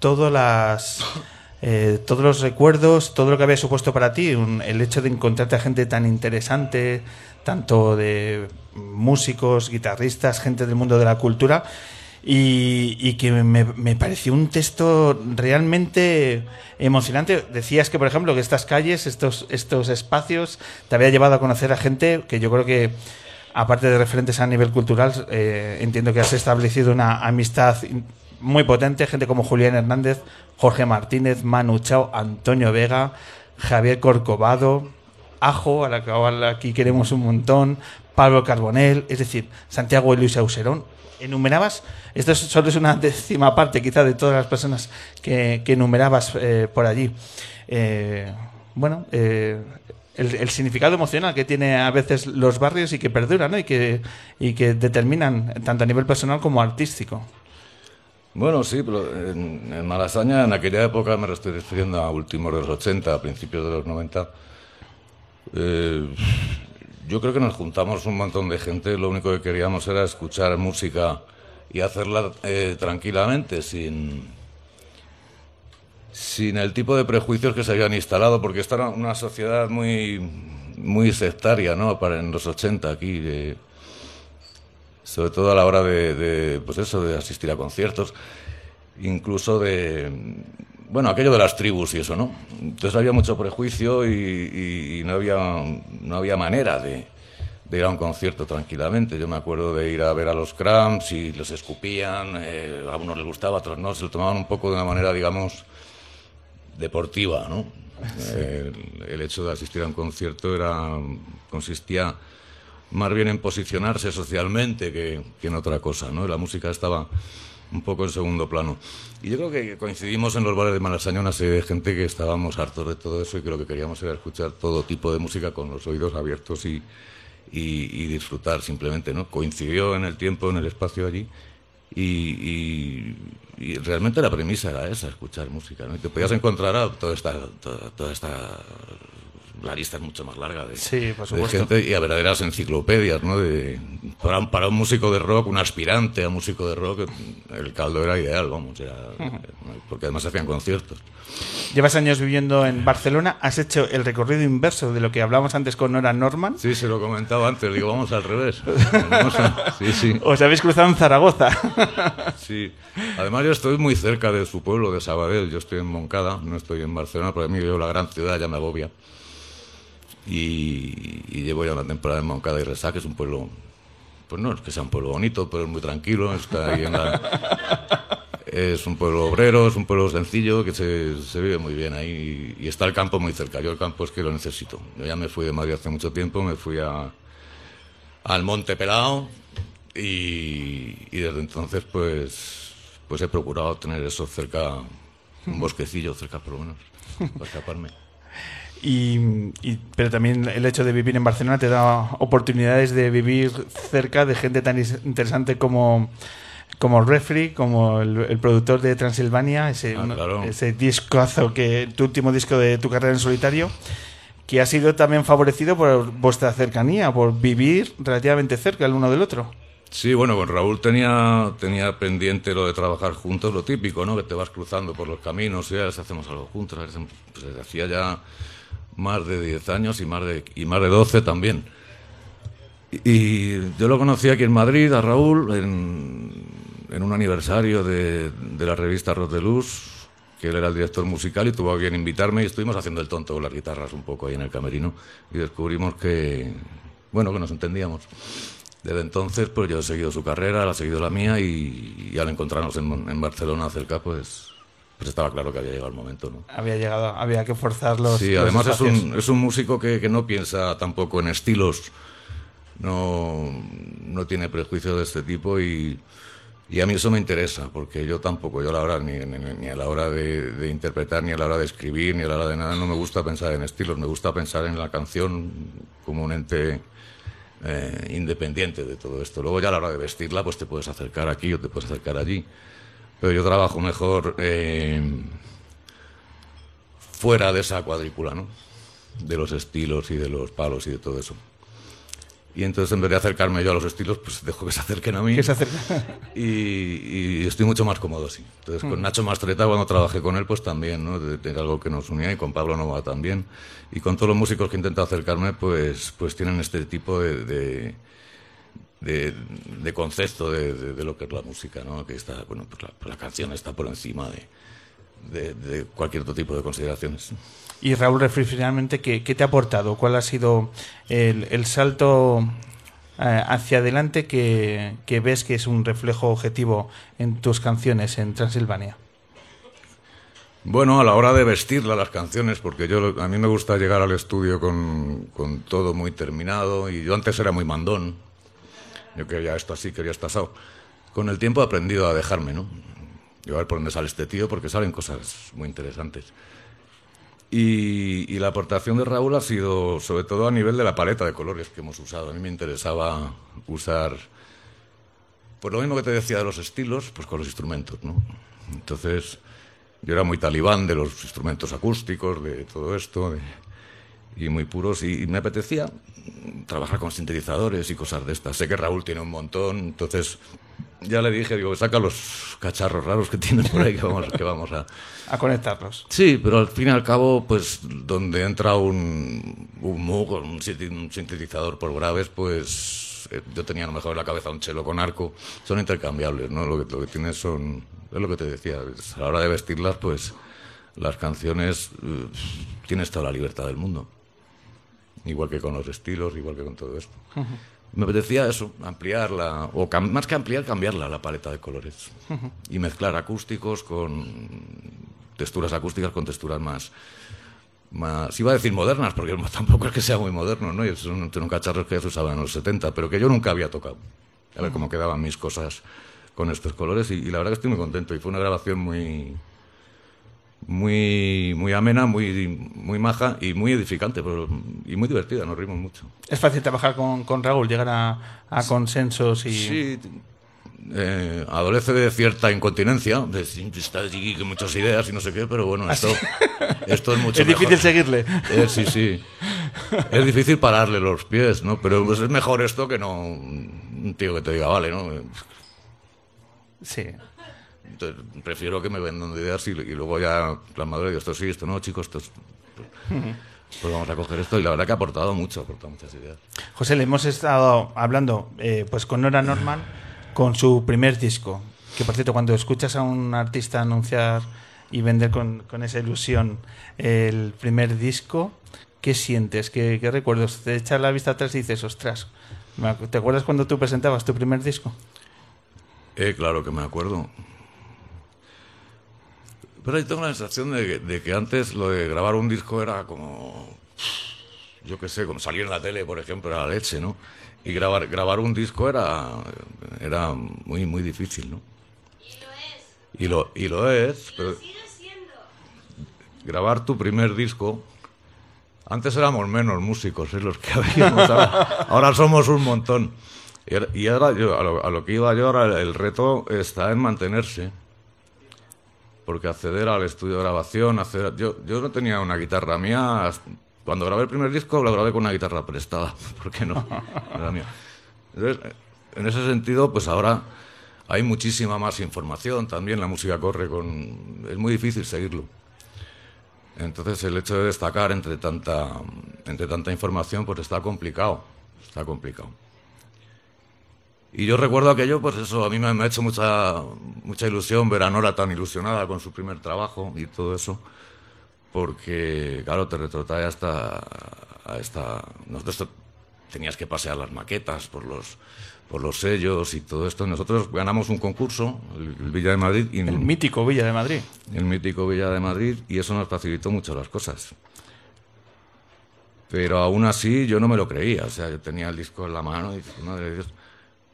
todas las, eh, todos los recuerdos, todo lo que había supuesto para ti, un- el hecho de encontrarte a gente tan interesante, tanto de músicos, guitarristas, gente del mundo de la cultura, y, que me, me pareció un texto realmente emocionante. Decías que, por ejemplo, que estas calles, estos, estos espacios, te había llevado a conocer a gente que yo creo que, aparte de referentes a nivel cultural, eh, entiendo que has establecido una amistad muy potente, gente como Julián Hernández, Jorge Martínez, Manu Chao, Antonio Vega, Javier Corcovado, Ajo, a la ahora aquí queremos un montón, Pablo Carbonell, es decir, Santiago y Luis Auserón. Enumerabas, esto es- solo es una [LAUGHS] décima parte quizá de todas las personas que, que enumerabas eh, por allí. Eh, bueno, eh, el, significado emocional que tiene a veces los barrios y que perduran ¿no? y, que, y que determinan tanto a nivel personal como artístico. Bueno, sí, pero en, Malasaña, en aquella época, me estoy refiriendo a últimos de los 80, a principios de los 90, eh, yo creo que nos juntamos un montón de gente, lo único que queríamos era escuchar música y hacerla eh, tranquilamente, sin, sin el tipo de prejuicios que se habían instalado, porque esta era una sociedad muy, muy sectaria, ¿no? Para en los 80 aquí, sobre todo a la hora de, pues eso, de asistir a conciertos, incluso de, bueno, aquello de las tribus y eso, ¿no? Entonces había mucho prejuicio y, y- y no, había, no había manera de, de ir a un concierto tranquilamente. Yo me acuerdo de ir a ver a los Cramps y los escupían, eh, a unos les gustaba, a otros no, se lo tomaban un poco de una manera, digamos, deportiva, ¿no? El, el hecho de asistir a un concierto era consistía más bien en posicionarse socialmente que, que en otra cosa, ¿no? La música estaba un poco en segundo plano. Y yo creo que coincidimos en los bares de Malasaña una serie de gente que estábamos hartos de todo eso y que lo que queríamos era escuchar todo tipo de música con los oídos abiertos y, y, disfrutar simplemente, ¿no? Coincidió en el tiempo, en el espacio allí Y, y- realmente la premisa era esa, escuchar música, ¿no? Y te podías encontrar a toda esta, toda esta... La lista es mucho más larga de, Sí, por de supuesto. gente y a verdaderas enciclopedias, ¿no? De, para, un- para un músico de rock, un aspirante a músico de rock, el caldo era ideal, vamos, era, porque además hacían conciertos. Llevas años viviendo en Barcelona, has hecho el recorrido inverso de lo que hablábamos antes con Nora Norman. Sí, se lo comentaba antes, digo, vamos al revés. [LAUGHS] Vamos a- sí, sí. Os habéis cruzado en Zaragoza. [LAUGHS] Sí. Además yo estoy muy cerca de su pueblo, de Sabadell. Yo estoy en Moncada, no estoy en Barcelona, porque a mí yo la gran ciudad ya me agobia. Y, llevo ya una temporada en Moncada y Resac, que es un pueblo... Pues no es que sea un pueblo bonito, pero es muy tranquilo. Está ahí en la- es un pueblo obrero, es un pueblo sencillo, que se, se vive muy bien ahí. Y, está el campo muy cerca. Yo el campo es que lo necesito. Yo ya me fui de Madrid hace mucho tiempo, me fui a, al Monte Pelao y, y desde entonces pues pues he procurado tener eso cerca, un bosquecillo cerca por lo menos, para escaparme. Y, y- pero también el hecho de vivir en Barcelona te da oportunidades de vivir cerca de gente tan interesante como como Refri, como el, el productor de Transilvania, ese, Ah, uno- claro. ese discazo que tu último disco de tu carrera en solitario, que ha sido también favorecido por vuestra cercanía, por vivir relativamente cerca el uno del otro. Sí, bueno, con Raúl tenía, tenía pendiente lo de trabajar juntos, lo típico, ¿no? Que te vas cruzando por los caminos y ya hacemos algo juntos. Pues desde hacía ya más de 10 años y más de, y más de 12 también. Y, yo lo conocí aquí en Madrid, a Raúl, en, en un aniversario de, de la revista Rock de Luz, que él era el director musical y tuvo a bien invitarme y estuvimos haciendo el tonto con las guitarras un poco ahí en el camerino y descubrimos que, bueno, que nos entendíamos. Desde entonces, pues yo he seguido su carrera, él ha seguido la mía y, y al encontrarnos en, en Barcelona cerca, pues, pues estaba claro que había llegado el momento, ¿no? Había llegado, había que forzar los. Sí, los además es un, es un músico que, que no piensa tampoco en estilos, no, no tiene prejuicios de este tipo y, y a mí eso me interesa, porque yo tampoco, yo a la hora, ni, ni, ni a la hora de, de interpretar, ni a la hora de escribir, ni a la hora de nada, no me gusta pensar en estilos, me gusta pensar en la canción como un ente eh, independiente de todo esto. Luego ya a la hora de vestirla, pues te puedes acercar aquí o te puedes acercar allí. Pero yo trabajo mejor eh, fuera de esa cuadrícula, ¿no? De los estilos y de los palos y de todo eso. Y entonces en vez de acercarme yo a los estilos, pues dejo que se acerquen a mí. Que se acerquen. [LAUGHS] Y, y estoy mucho más cómodo así. Entonces con Mm. Nacho Mastreta cuando trabajé con él, pues también, ¿no? Era algo que nos unía y con Pablo Nova también. Y con todos los músicos que intento acercarme, pues, pues tienen este tipo de, de, de- de concepto de, de- de lo que es la música, ¿no? Que está, bueno, pues la, pues la canción está por encima de, de- de cualquier otro tipo de consideraciones. Y Raúl Refri, finalmente, ¿qué, qué te ha aportado? ¿Cuál ha sido el, el salto eh, hacia adelante que, que ves que es un reflejo objetivo en tus canciones en Transilvania? Bueno, a la hora de vestirla las canciones, porque yo a mí me gusta llegar al estudio con, con todo muy terminado y yo antes era muy mandón. Yo quería esto así, quería esto asado. Con el tiempo he aprendido a dejarme, ¿no? Yo a ver por dónde sale este tío porque salen cosas muy interesantes. Y, y la aportación de Raúl ha sido sobre todo a nivel de la paleta de colores que hemos usado. A mí me interesaba usar, pues lo mismo que te decía de los estilos, pues con los instrumentos, ¿no? Entonces, yo era muy talibán de los instrumentos acústicos, de todo esto, de- y muy puros, y, y me apetecía trabajar con sintetizadores y cosas de estas. Sé que Raúl tiene un montón, entonces ya le dije, digo, saca los cacharros raros que tienes por ahí que vamos, que vamos a... A conectarlos. Sí, pero al fin y al cabo, pues donde entra un, un Moog, un, sintetizador por graves, pues eh, yo tenía a lo mejor en la cabeza un chelo con arco, son intercambiables, ¿no? Lo que, lo que tienes son, es lo que te decía, a la hora de vestirlas, pues las canciones eh, tienes toda la libertad del mundo. Igual que con los estilos, igual que con todo esto. Me apetecía eso, ampliarla, o más que ampliar, cambiarla, la paleta de colores. Y mezclar acústicos con texturas acústicas con texturas más, más iba a decir modernas, porque [LAUGHS] tampoco es que sea muy moderno, ¿no? Son, son cacharros que ya se usaban en los 70, pero que yo nunca había tocado. A ver cómo quedaban mis cosas con estos colores y, y la verdad que estoy muy contento. Y fue una grabación muy muy muy amena, muy muy maja y muy edificante pero- y muy divertida, nos rimos mucho. Es fácil trabajar con, con Raúl, llegar a, a consensos y... Sí, eh, adolece de cierta incontinencia, de está allí con muchas ideas y no sé qué, pero bueno, esto, esto es [LAUGHS] mucho Es difícil mejor. seguirle. Eh, sí, sí. Es difícil pararle los pies, ¿no? Pero pues es mejor esto que no un tío que te diga, vale, ¿no? Sí. Entonces, prefiero que me vendan de ideas y, y luego ya la madre esto sí, esto no, chicos, esto es- Pues vamos a coger esto y la verdad que ha aportado mucho, ha aportado muchas ideas. José, le hemos estado hablando eh, pues con Nora Norman con su primer disco. Que por cierto, cuando escuchas a un artista anunciar y vender con, con esa ilusión el primer disco, ¿qué sientes? ¿Qué, qué recuerdos? Te echas la vista atrás y dices, ostras, ¿te acuerdas cuando tú presentabas tu primer disco? Eh, claro que me acuerdo. Pero yo tengo la sensación de que, de que antes lo de grabar un disco era como. Yo qué sé, como salir en la tele, por ejemplo, era la leche, ¿no? Y grabar, grabar un disco era, era muy, muy difícil, ¿no? Y lo, y lo es, pero. Grabar tu primer disco. Antes éramos menos músicos, es los que [LAUGHS] habíamos. Ahora, ahora somos un montón. Y ahora- Y yo, a, lo, a lo que iba yo, ahora el reto está en mantenerse. Porque acceder al estudio de grabación, yo, yo no tenía una guitarra mía. Cuando grabé el primer disco, lo grabé con una guitarra prestada. [LAUGHS] ¿Por qué no? No. Entonces, en ese sentido, pues ahora hay muchísima más información. También la música corre con. Es muy difícil seguirlo. Entonces, el hecho de destacar entre tanta, entre tanta información, pues está complicado. Está complicado. Y yo recuerdo aquello, pues eso, a mí me, me ha hecho mucha, mucha ilusión ver a Nora tan ilusionada con su primer trabajo y todo eso, porque, claro, te retrotrae hasta a esta... Nosotros tenías que pasear las maquetas por los, por los sellos y todo esto. Nosotros ganamos un concurso, el, el Villa de Madrid. Y El mítico Villa de Madrid. el mítico Villa de Madrid y eso nos facilitó mucho las cosas. Pero aún así yo no me lo creía, o sea, yo tenía el disco en la mano y dije, madre de Dios,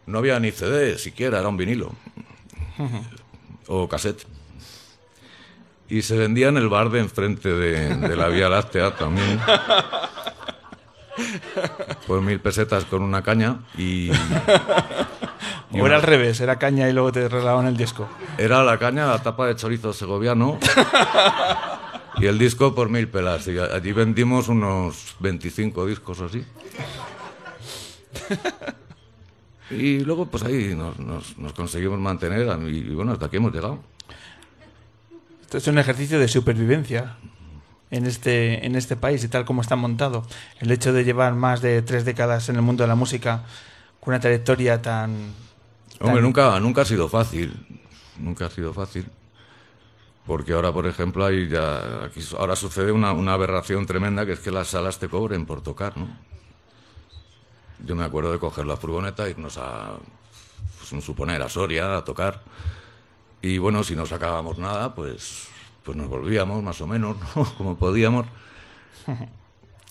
no había ni CD siquiera, era un vinilo o cassette. Y se vendía en el bar de enfrente de, de la Vía Láctea también. Por mil pesetas con una caña y... y O era al revés, era caña y luego te regalaban el disco. era la caña, la tapa de chorizo segoviano [LAUGHS] y el disco por mil pelas. Y allí vendimos unos 25 discos o así. [LAUGHS] Y luego, pues ahí nos, nos- nos conseguimos mantener y, y bueno, hasta aquí hemos llegado. Esto es un ejercicio de supervivencia en este, en este país y tal como está montado. El hecho de llevar más de tres décadas en el mundo de la música con una trayectoria tan... Hombre, nunca, nunca ha sido fácil. Nunca ha sido fácil. Porque ahora, por ejemplo, hay ya, aquí ahora sucede una, una aberración tremenda que es que las salas te cobren por tocar, ¿no? Yo me acuerdo de coger la furgoneta, irnos a, pues, suponer, a Soria a tocar. Y bueno, si no sacábamos nada, pues, pues nos volvíamos más o menos, ¿no? [LAUGHS] Como podíamos.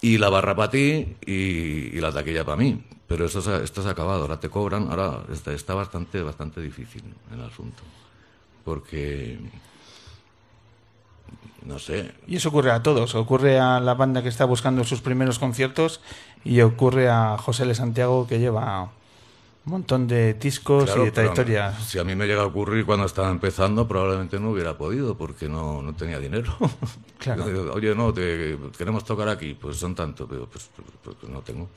Y la barra para ti y, y la taquilla para mí. Pero esto esto ha acabado, ahora te cobran, ahora está, está bastante, bastante difícil el asunto. Porque, no sé, Y eso ocurre a todos. Ocurre a la banda que está buscando sus primeros conciertos y ocurre a José L. Santiago que lleva un montón de discos Claro, y de pero trayectoria. Si a mí me llega a ocurrir cuando estaba empezando, probablemente no hubiera podido porque no, no tenía dinero. [LAUGHS] Claro. Oye, no, te- queremos tocar aquí, pues son tanto, pero pues, pues, pues no tengo.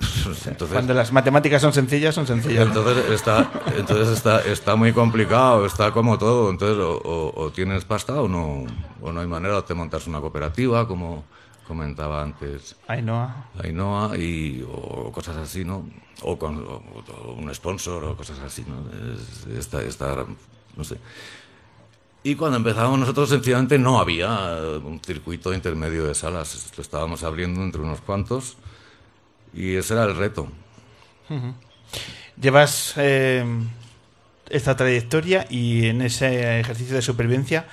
Entonces, Cuando las matemáticas son sencillas, son sencillas. entonces está, entonces está, está muy complicado, está como todo. Entonces o, o- o tienes pasta o no, o no hay manera de montarse una cooperativa, como comentaba antes Ainhoa. Ainhoa, y, o cosas así, ¿no? O con o- o un sponsor o cosas así, ¿no? Es- está, está, no sé. Y cuando empezamos nosotros, sencillamente no había un circuito intermedio de salas. Lo estábamos abriendo entre unos cuantos y ese era el reto. Llevas eh, esta trayectoria y en ese ejercicio de supervivencia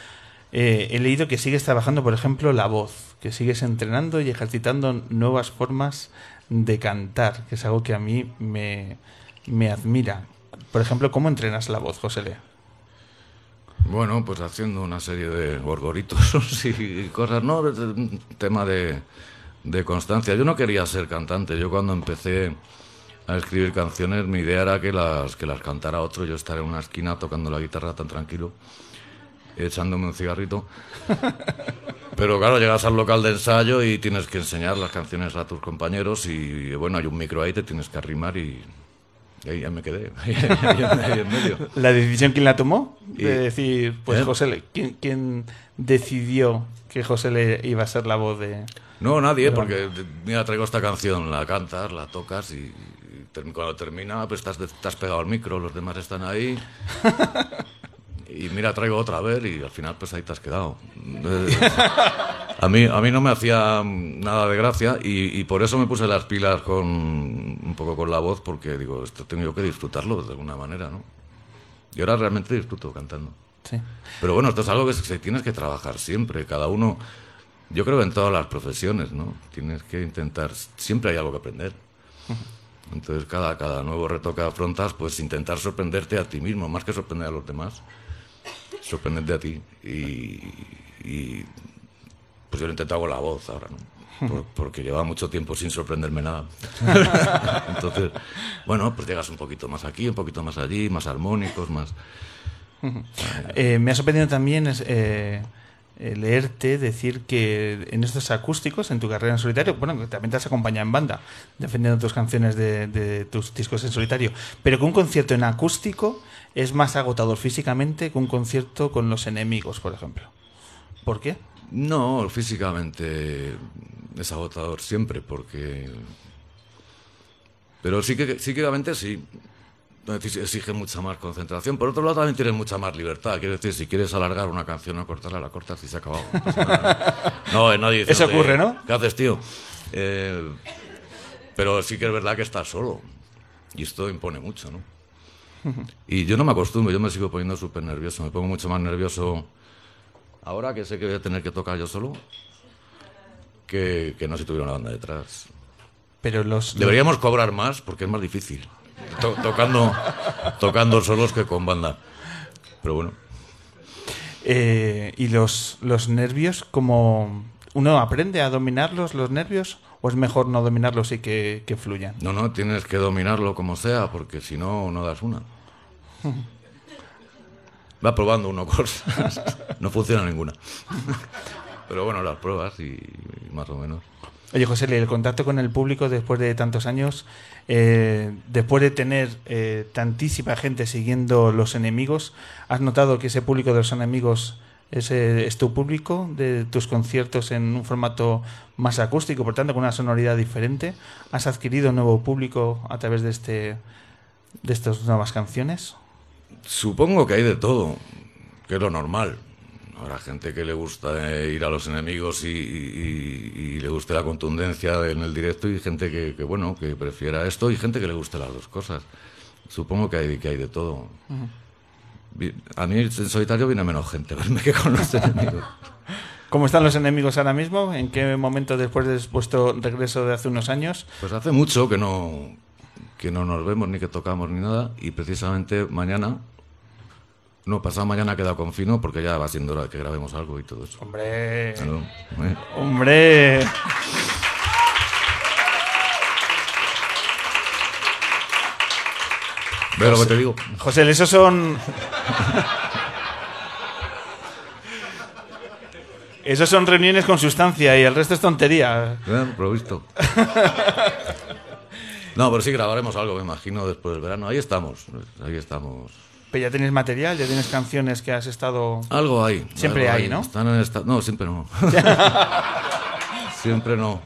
eh, he leído que sigues trabajando, por ejemplo, la voz, que sigues entrenando y ejercitando nuevas formas de cantar, que es algo que a mí me, me admira. Por ejemplo, ¿cómo entrenas la voz, José Lea? Bueno, pues haciendo una serie de gorgoritos [LAUGHS] y cosas, ¿no? Tema de, de constancia. Yo no quería ser cantante. Yo cuando empecé a escribir canciones, mi idea era que las, que las cantara otro, yo estar en una esquina tocando la guitarra tan tranquilo, echándome un cigarrito. [LAUGHS] Pero claro, llegas al local de ensayo y tienes que enseñar las canciones a tus compañeros y bueno, hay un micro ahí, te tienes que arrimar y, y ahí ya me quedé, [LAUGHS] ahí, ahí- ahí en medio. ¿La decisión quién la tomó? Y- De decir, pues ¿Eh? José, ¿quién, quién decidió que José Le iba a ser la voz de...? No, nadie, porque mira, traigo esta canción, la cantas, la tocas y, cuando termina, pues estás, has pegado al micro, los demás están ahí. [LAUGHS] Y mira, traigo otra vez y al final pues ahí te has quedado. Eh, A mí, a mí no me hacía nada de gracia y, y por eso me puse las pilas con un poco con la voz porque digo, esto tengo yo que disfrutarlo de alguna manera, ¿no? Y ahora realmente disfruto cantando. Sí. Pero bueno, esto es algo que se tienes que trabajar siempre, cada uno, yo creo en todas las profesiones, ¿no? Tienes que intentar, siempre hay algo que aprender. Entonces, cada, cada nuevo reto que afrontas, pues intentar sorprenderte a ti mismo, más que sorprender a los demás, sorprenderte a ti. Y, y, pues yo lo he intentado con la voz ahora, ¿no? Por- porque llevaba mucho tiempo sin sorprenderme nada. [LAUGHS] Entonces, bueno, pues llegas un poquito más aquí, un poquito más allí, más armónicos, más... Eh, me ha sorprendido también es, eh, eh, leerte decir que en estos acústicos, en tu carrera en solitario, bueno, que también te has acompañado en banda, defendiendo tus canciones de, de tus discos en solitario, pero que un concierto en acústico es más agotador físicamente que un concierto con los enemigos, por ejemplo. ¿Por qué? No, físicamente es agotador siempre, porque... Pero sí que psíquicamente sí. Exige mucha más concentración. Por otro lado, también tienes mucha más libertad. Quiero decir, si quieres alargar una canción o cortarla, la cortas y se ha acabado. No nadie dice, Eso ocurre, ¿no? ¿Qué haces, tío? Eh, pero sí que es verdad que estás solo. Y esto impone mucho, ¿no? Y yo no me acostumbro, yo me sigo poniendo súper nervioso. Me pongo mucho más nervioso ahora que sé que voy a tener que tocar yo solo que, que no si tuviera una banda detrás. Pero los... Deberíamos cobrar más porque es más difícil. To- tocando, tocando solos que con banda. Pero bueno. Eh, ¿Y los, los nervios, como uno aprende a dominarlos, los nervios? ¿O es mejor no dominarlos y que, que fluyan? No, no, tienes que dominarlo como sea porque si no, no das una. [LAUGHS] Va probando uno cosas. No funciona ninguna. Pero bueno, las pruebas y, y más o menos. Oye, José, el contacto con el público después de tantos años, eh, después de tener eh, tantísima gente siguiendo los enemigos, ¿has notado que ese público de los enemigos es, eh, es tu público de tus conciertos en un formato más acústico, por tanto con una sonoridad diferente? ¿Has adquirido nuevo público a través de este de estas nuevas canciones? Supongo que hay de todo, que es lo normal. Habrá gente que le gusta eh, ir a los enemigos y, y- y le guste la contundencia en el directo y gente que, que, bueno, que prefiera esto y gente que le guste las dos cosas. Supongo que hay, que hay de todo. Vi- A mí en solitario viene menos gente [LAUGHS] verme que con los enemigos. ¿Cómo están los enemigos ahora mismo? ¿En qué momento después de vuestro regreso de hace unos años? Pues hace mucho que no, que no nos vemos ni que tocamos ni nada y precisamente mañana, no, pasado mañana queda con Fino porque ya va siendo hora de que grabemos algo y todo eso. Hombre. Claro, ¿eh? Hombre. ¿Ves lo que te digo? José, esos son. Esos son reuniones con sustancia y el resto es tontería. Eh, Provisto. [LAUGHS] No, pero sí grabaremos algo, me imagino, después del verano. Ahí estamos, ahí estamos. Pero ya tienes material, ya tienes canciones que has estado. Algo hay. Siempre algo hay, ¿no? Están en esta- No, siempre no. [LAUGHS] siempre no.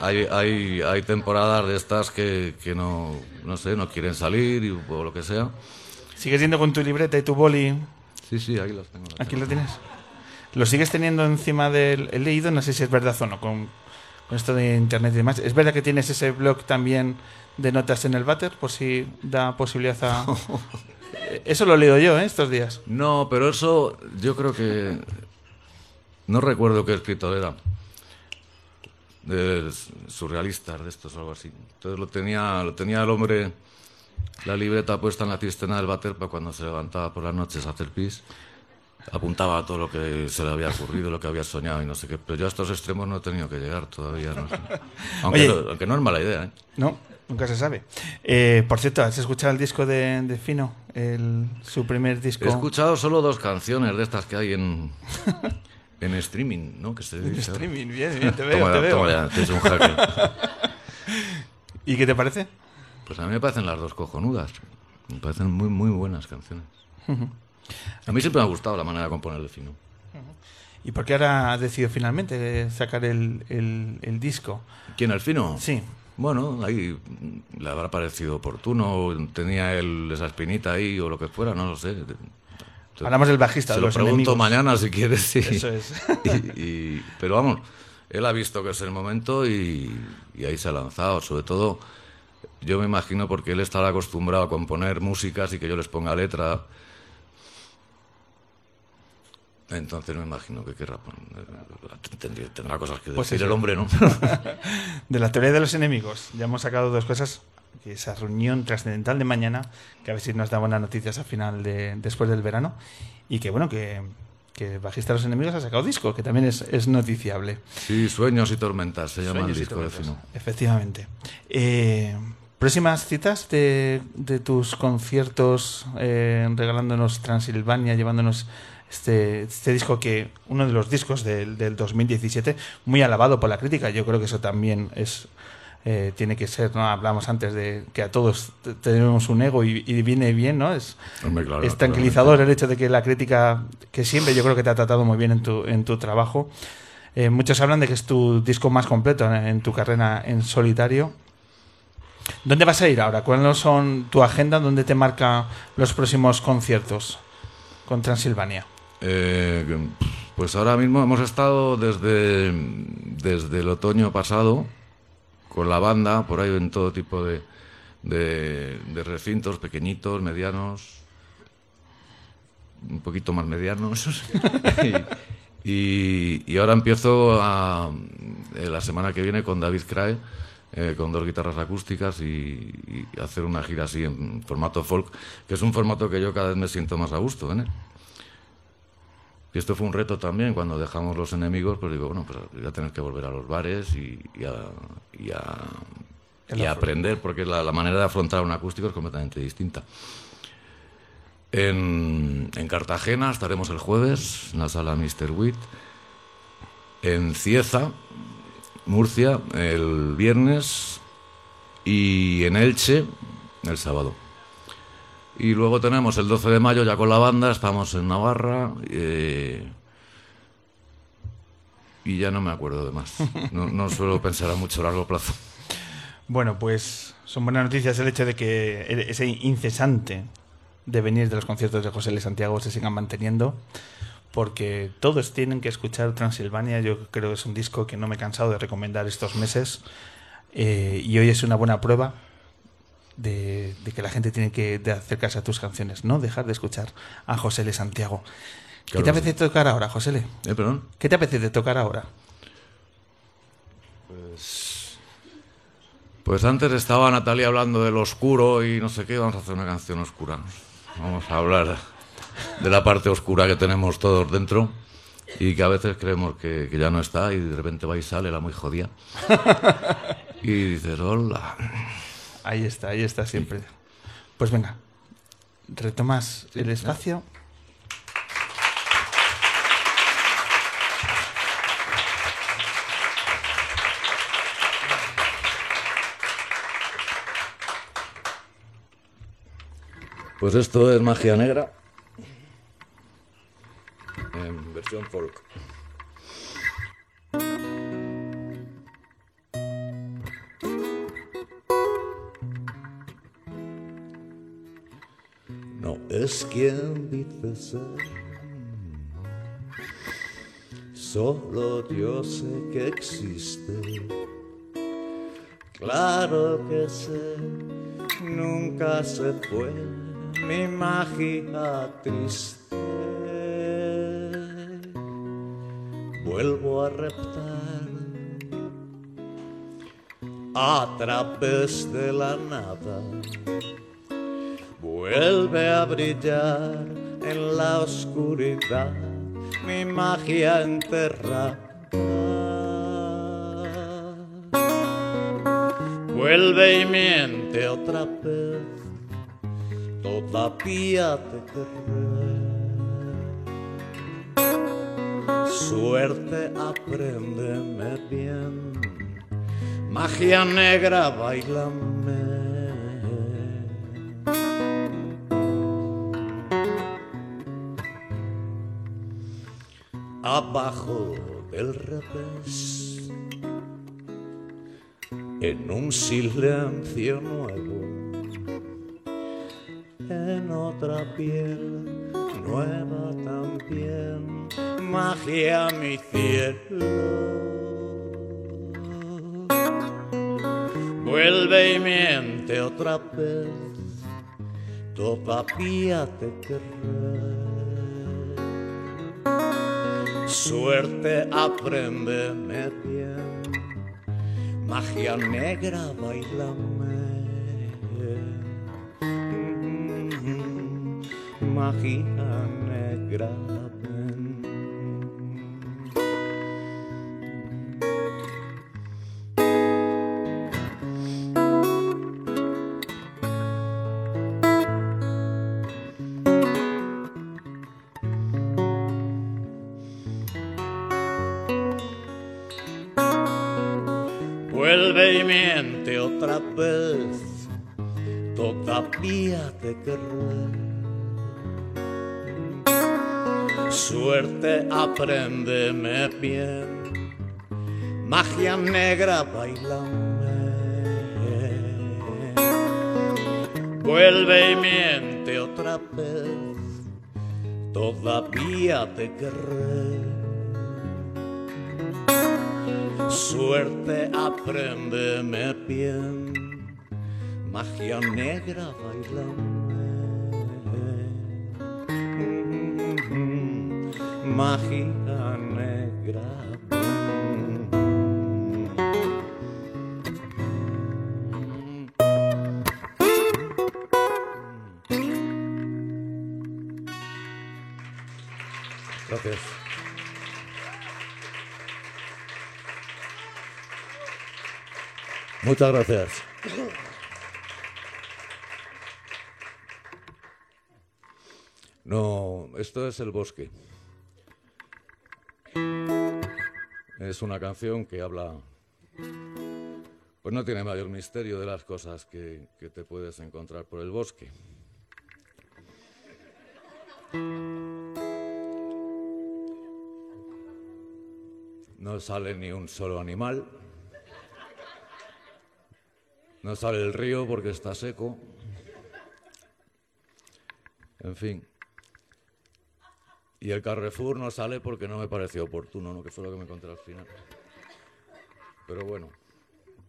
Hay, hay, hay temporadas de estas que, que no, no sé, no quieren salir y, o lo que sea. ¿Sigues yendo con tu libreta y tu boli? Sí, sí, ahí los tengo. Aquí lo tienes. ¿Lo sigues teniendo encima del. He leído, no sé si es verdad o no, con, con esto de internet y demás. ¿Es verdad que tienes ese blog también de notas en el váter? Por si da posibilidad a. [LAUGHS] Eso lo he leído yo, ¿eh? Estos días. No, pero eso yo creo que... No recuerdo qué escritor era. De surrealistas de estos o algo así. Entonces lo tenía, lo tenía el hombre, la libreta puesta en la cisterna del váter para cuando se levantaba por las noches a hacer pis. Apuntaba todo lo que se le había ocurrido, lo que había soñado y no sé qué. Pero yo a estos extremos no he tenido que llegar todavía. No sé. [LAUGHS] aunque, Oye. no, aunque no es mala idea, ¿eh? No, Nunca se sabe. Eh, por cierto, ¿has escuchado el disco de, de Fino? El, su primer disco. He escuchado solo dos canciones de estas que hay en, [LAUGHS] en streaming, ¿no? Que se En streaming, bien, bien, te veo, Toma te ya, veo. toma ya, tienes un jaque. [LAUGHS] ¿Y qué te parece? Pues a mí me parecen las dos cojonudas. Me parecen muy, muy buenas canciones. A mí siempre me ha gustado la manera de componer de Fino. ¿Y por qué ahora has decidido finalmente sacar el, el- el disco? ¿Quién, el Fino? Sí. Bueno, ahí le habrá parecido oportuno, tenía él esa espinita ahí o lo que fuera, no lo sé. Hablamos del bajista, Se de lo los pregunto enemigos. mañana si quieres. sí. Eso es. [LAUGHS] Y- y- pero vamos, él ha visto que es el momento y, y ahí se ha lanzado. Sobre todo, yo me imagino porque él estará acostumbrado a componer músicas y que yo les ponga letra. Entonces me imagino que querrá tendría- tendrá cosas que decir Pues eso. el hombre, ¿no? [LAUGHS] de la teoría de los enemigos. Ya hemos sacado dos cosas. Que esa reunión trascendental de mañana, que a ver si nos da buenas noticias al final de después del verano. Y que bueno, que, que bajista de los enemigos ha sacado disco, que también es, es noticiable. Sí, Sueños y Tormentas se llama el disco de Fino. Efectivamente. Eh, Próximas citas de, de tus conciertos, eh, regalándonos Transilvania, llevándonos este, este disco que, uno de los discos del, del 2017, muy alabado por la crítica. Yo creo que eso también es eh, tiene que ser, ¿no? Hablamos antes de que a todos te- tenemos un ego y, y viene bien, ¿no? Es, claro, es tranquilizador el hecho de que la crítica, que siempre yo creo que te ha tratado muy bien en tu, en tu trabajo. Eh, muchos hablan de que es tu disco más completo en, en tu carrera en solitario. ¿Dónde vas a ir ahora? ¿Cuáles son tu agenda? ¿Dónde te marca los próximos conciertos con Transilvania? Eh, pues ahora mismo hemos estado desde, desde el otoño pasado con la banda, por ahí en todo tipo de, recintos, pequeñitos, medianos, un poquito más medianos. [LAUGHS] y, y- ahora empiezo a, eh, la semana que viene con David Crae, eh, con dos guitarras acústicas y, y hacer una gira así en formato folk, que es un formato que yo cada vez me siento más a gusto él. Y esto fue un reto también, cuando dejamos los enemigos, pues digo, bueno, pues voy a tener que volver a los bares y, y a, y a- y a aprender, porque la, la manera de afrontar un acústico es completamente distinta. En, en Cartagena estaremos el jueves, en la sala Mr. Witt. En Cieza, Murcia, el viernes. Y en Elche, el sábado. Y luego tenemos el 12 de mayo ya con la banda, estamos en Navarra. eh, y ya no me acuerdo de más. No, suelo pensar a mucho largo plazo. Bueno, pues son buenas noticias el hecho de que ese incesante de venir de los conciertos de José L. Santiago se sigan manteniendo, porque todos tienen que escuchar Transilvania. Yo creo que es un disco que no me he cansado de recomendar estos meses, eh, y hoy es una buena prueba de, de que la gente tiene que de acercarse a tus canciones, no dejar de escuchar a José L. Santiago. ¿Qué Claro te apetece tocar ahora, José L? ¿Eh, perdón? ¿Qué te apetece tocar ahora? Pues antes estaba Natalia hablando del oscuro y no sé qué, vamos a hacer una canción oscura. Vamos a hablar de la parte oscura que tenemos todos dentro y que a veces creemos que, que ya no está y de repente va y sale la muy jodida. [LAUGHS] Y dices, hola. Ahí está, ahí está siempre. Pues venga, retomas el espacio. Pues esto es magia negra en versión folk. Es quien dice solo yo sé que existe. Claro que sé, nunca se fue mi magia triste. Vuelvo a reptar a través de la nada. Vuelve a brillar en la oscuridad mi magia enterrada. Vuelve y miente otra vez, todavía te querré. Suerte, apréndeme bien, magia negra, bailame. Abajo del revés, en un silencio nuevo, en otra piel nueva también, magia mi cielo. Vuelve y miente otra vez, todavía te querré. Suerte, apréndeme bien, magia negra, bailame. Magia negra, Suerte, apréndeme bien, magia negra, bailame. Vuelve y miente otra vez, todavía te querré. Suerte, apréndeme bien, magia negra, bailame. Magia negra. Gracias. Muchas gracias. No, esto es El Bosque. Es una canción que habla... Pues no tiene mayor misterio de las cosas que, que te puedes encontrar por el bosque. No sale ni un solo animal. No sale el río porque está seco. En fin. Y el Carrefour no sale porque no me pareció oportuno, ¿no? que fue lo que me encontré al final. Pero bueno,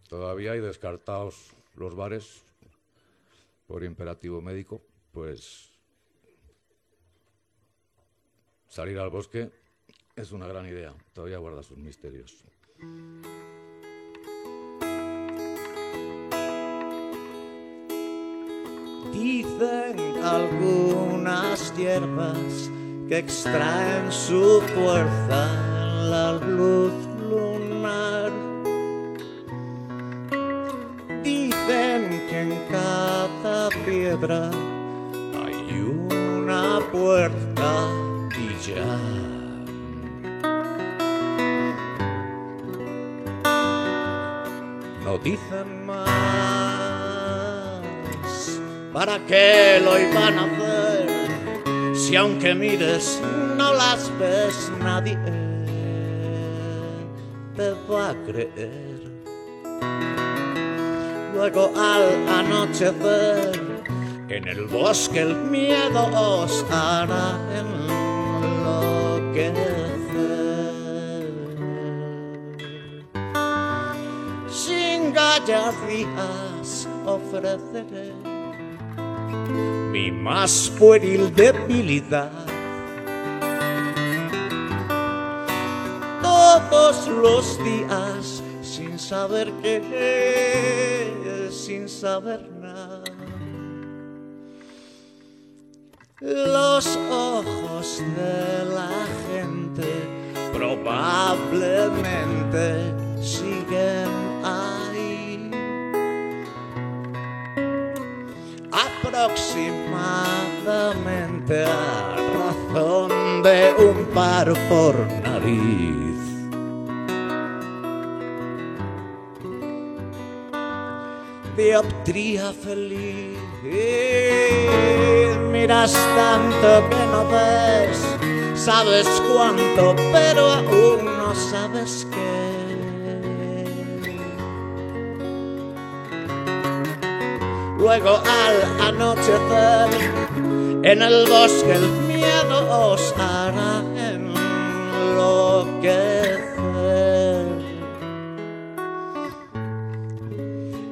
todavía hay descartados los bares por imperativo médico, pues salir al bosque es una gran idea, todavía guarda sus misterios. Dicen algunas hierbas que extraen su fuerza en la luz lunar. Dicen que en cada piedra hay una puerta y ya. No dicen más. ¿Para qué lo iban a? Si aunque mires no las ves, nadie te va a creer. Luego al anochecer, en el bosque el miedo os hará enloquecer. Sin gallardías ofreceré mi más pueril debilidad. Todos los días sin saber qué, sin saber nada. Los ojos de la gente probablemente siguen aproximadamente a razón de un par por nariz. Dioptría feliz, miras tanto que no ves, sabes cuánto, pero aún no sabes qué. Luego al anochecer, en el bosque el miedo os hará enloquecer.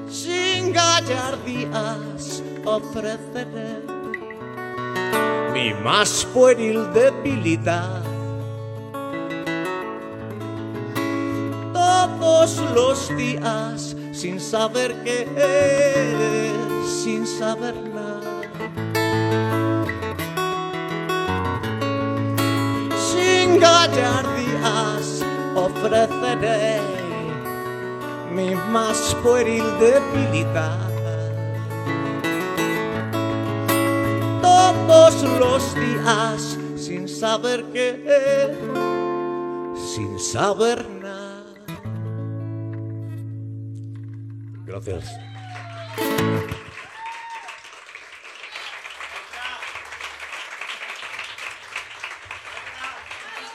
Sin gallardías ofreceré mi más pueril debilidad. Todos los días sin saber qué es, sin saber nada. Sin gallardías ofreceré mi más pueril debilidad. Todos los días sin saber qué, sin saber nada. Gracias.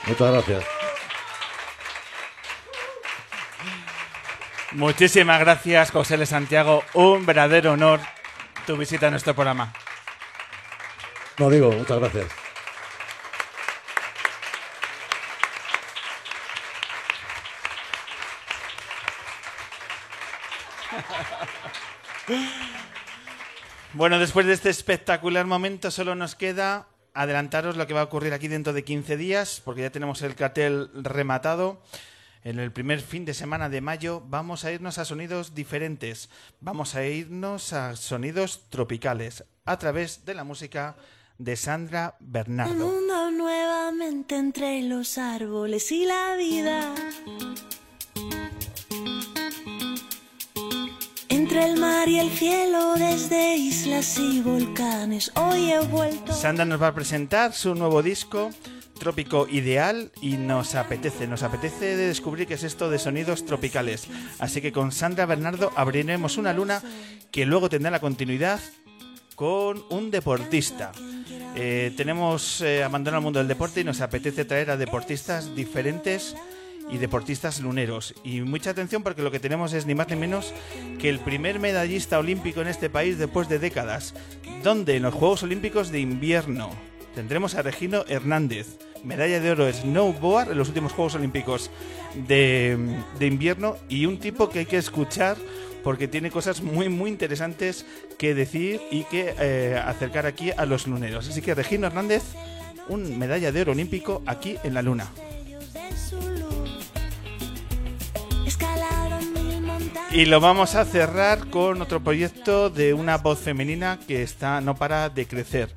Muchas gracias. Muchísimas gracias, José L. Santiago. Un verdadero honor tu visita a nuestro programa. No digo, muchas gracias. Bueno, después de este espectacular momento, solo nos queda adelantaros lo que va a ocurrir aquí dentro de 15 días, porque ya tenemos el cartel rematado. En el primer fin de semana de mayo vamos a irnos a sonidos diferentes. Vamos a irnos a sonidos tropicales a través de la música de Sandra Bernardo. mundo nuevamente entre los árboles y la vida. El mar y el cielo, desde islas y volcanes, hoy he vuelto. Sandra nos va a presentar su nuevo disco, Trópico Ideal, y nos apetece, nos apetece de descubrir qué es esto de sonidos tropicales. Así que con Sandra Bernardo abriremos una luna que luego tendrá la continuidad con un deportista. Eh, tenemos eh, abandonado el mundo del deporte y nos apetece traer a deportistas diferentes y deportistas luneros. Y mucha atención porque lo que tenemos es ni más ni menos que el primer medallista olímpico en este país después de décadas, donde en los Juegos Olímpicos de invierno tendremos a Regino Hernández, medalla de oro snowboard en los últimos Juegos Olímpicos de, de invierno y un tipo que hay que escuchar porque tiene cosas muy muy interesantes que decir y que eh, acercar aquí a los luneros. Así que Regino Hernández, un medalla de oro olímpico aquí en la luna. Y lo vamos a cerrar con otro proyecto de una voz femenina que está no para de crecer.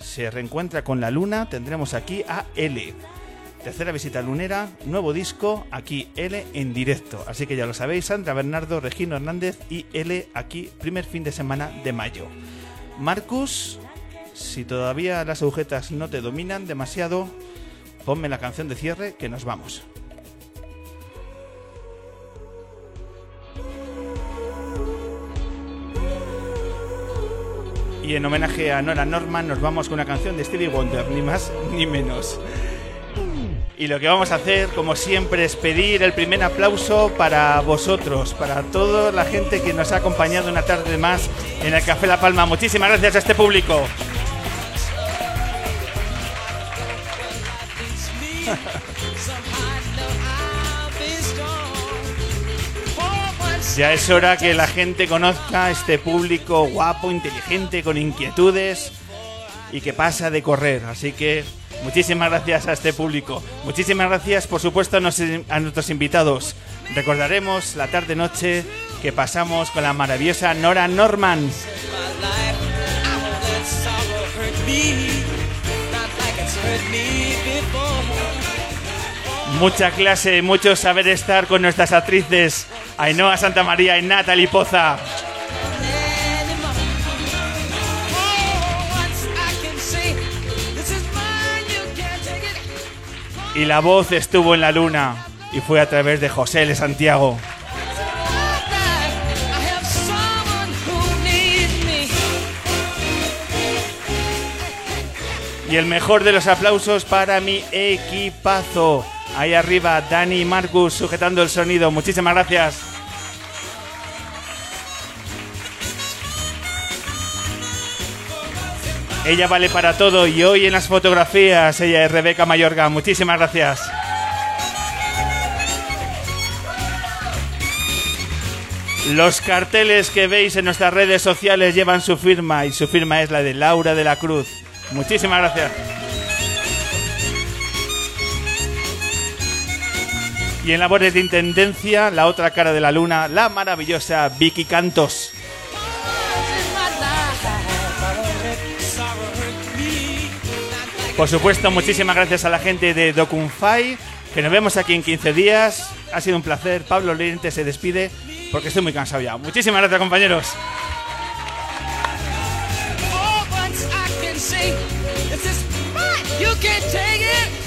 Se reencuentra con la luna, tendremos aquí a L. Tercera visita lunera, nuevo disco, aquí L en directo. Así que ya lo sabéis, Sandra Bernardo, Regino Hernández y L aquí, primer fin de semana de mayo. Marcus, si todavía las agujetas no te dominan demasiado, ponme la canción de cierre que nos vamos. Y en homenaje a Nora Norman nos vamos con una canción de Stevie Wonder, ni más ni menos. Y lo que vamos a hacer, como siempre, es pedir el primer aplauso para vosotros, para toda la gente que nos ha acompañado una tarde más en el Café La Palma. Muchísimas gracias a este público. Ya es hora que la gente conozca este público guapo, inteligente, con inquietudes y que pasa de correr. Así que muchísimas gracias a este público. Muchísimas gracias, por supuesto, a nuestros invitados. Recordaremos la tarde-noche que pasamos con la maravillosa Nora Norman. Mucha clase, mucho saber estar con nuestras actrices Ainhoa Santa María y Natalie Poza. Y la voz estuvo en la luna y fue a través de José L. Santiago. Y el mejor de los aplausos para mi equipazo. Ahí arriba, Dani y Marcus sujetando el sonido. Muchísimas gracias. Ella vale para todo y hoy en las fotografías ella es Rebeca Mayorga. Muchísimas gracias. Los carteles que veis en nuestras redes sociales llevan su firma y su firma es la de Laura de la Cruz. Muchísimas gracias. Y en labores de intendencia, la otra cara de la luna, la maravillosa Vicky Cantos. Por supuesto, muchísimas gracias a la gente de Docunfy, que nos vemos aquí en 15 días. Ha sido un placer. Pablo Lorente se despide porque estoy muy cansado ya. Muchísimas gracias, compañeros. You take it.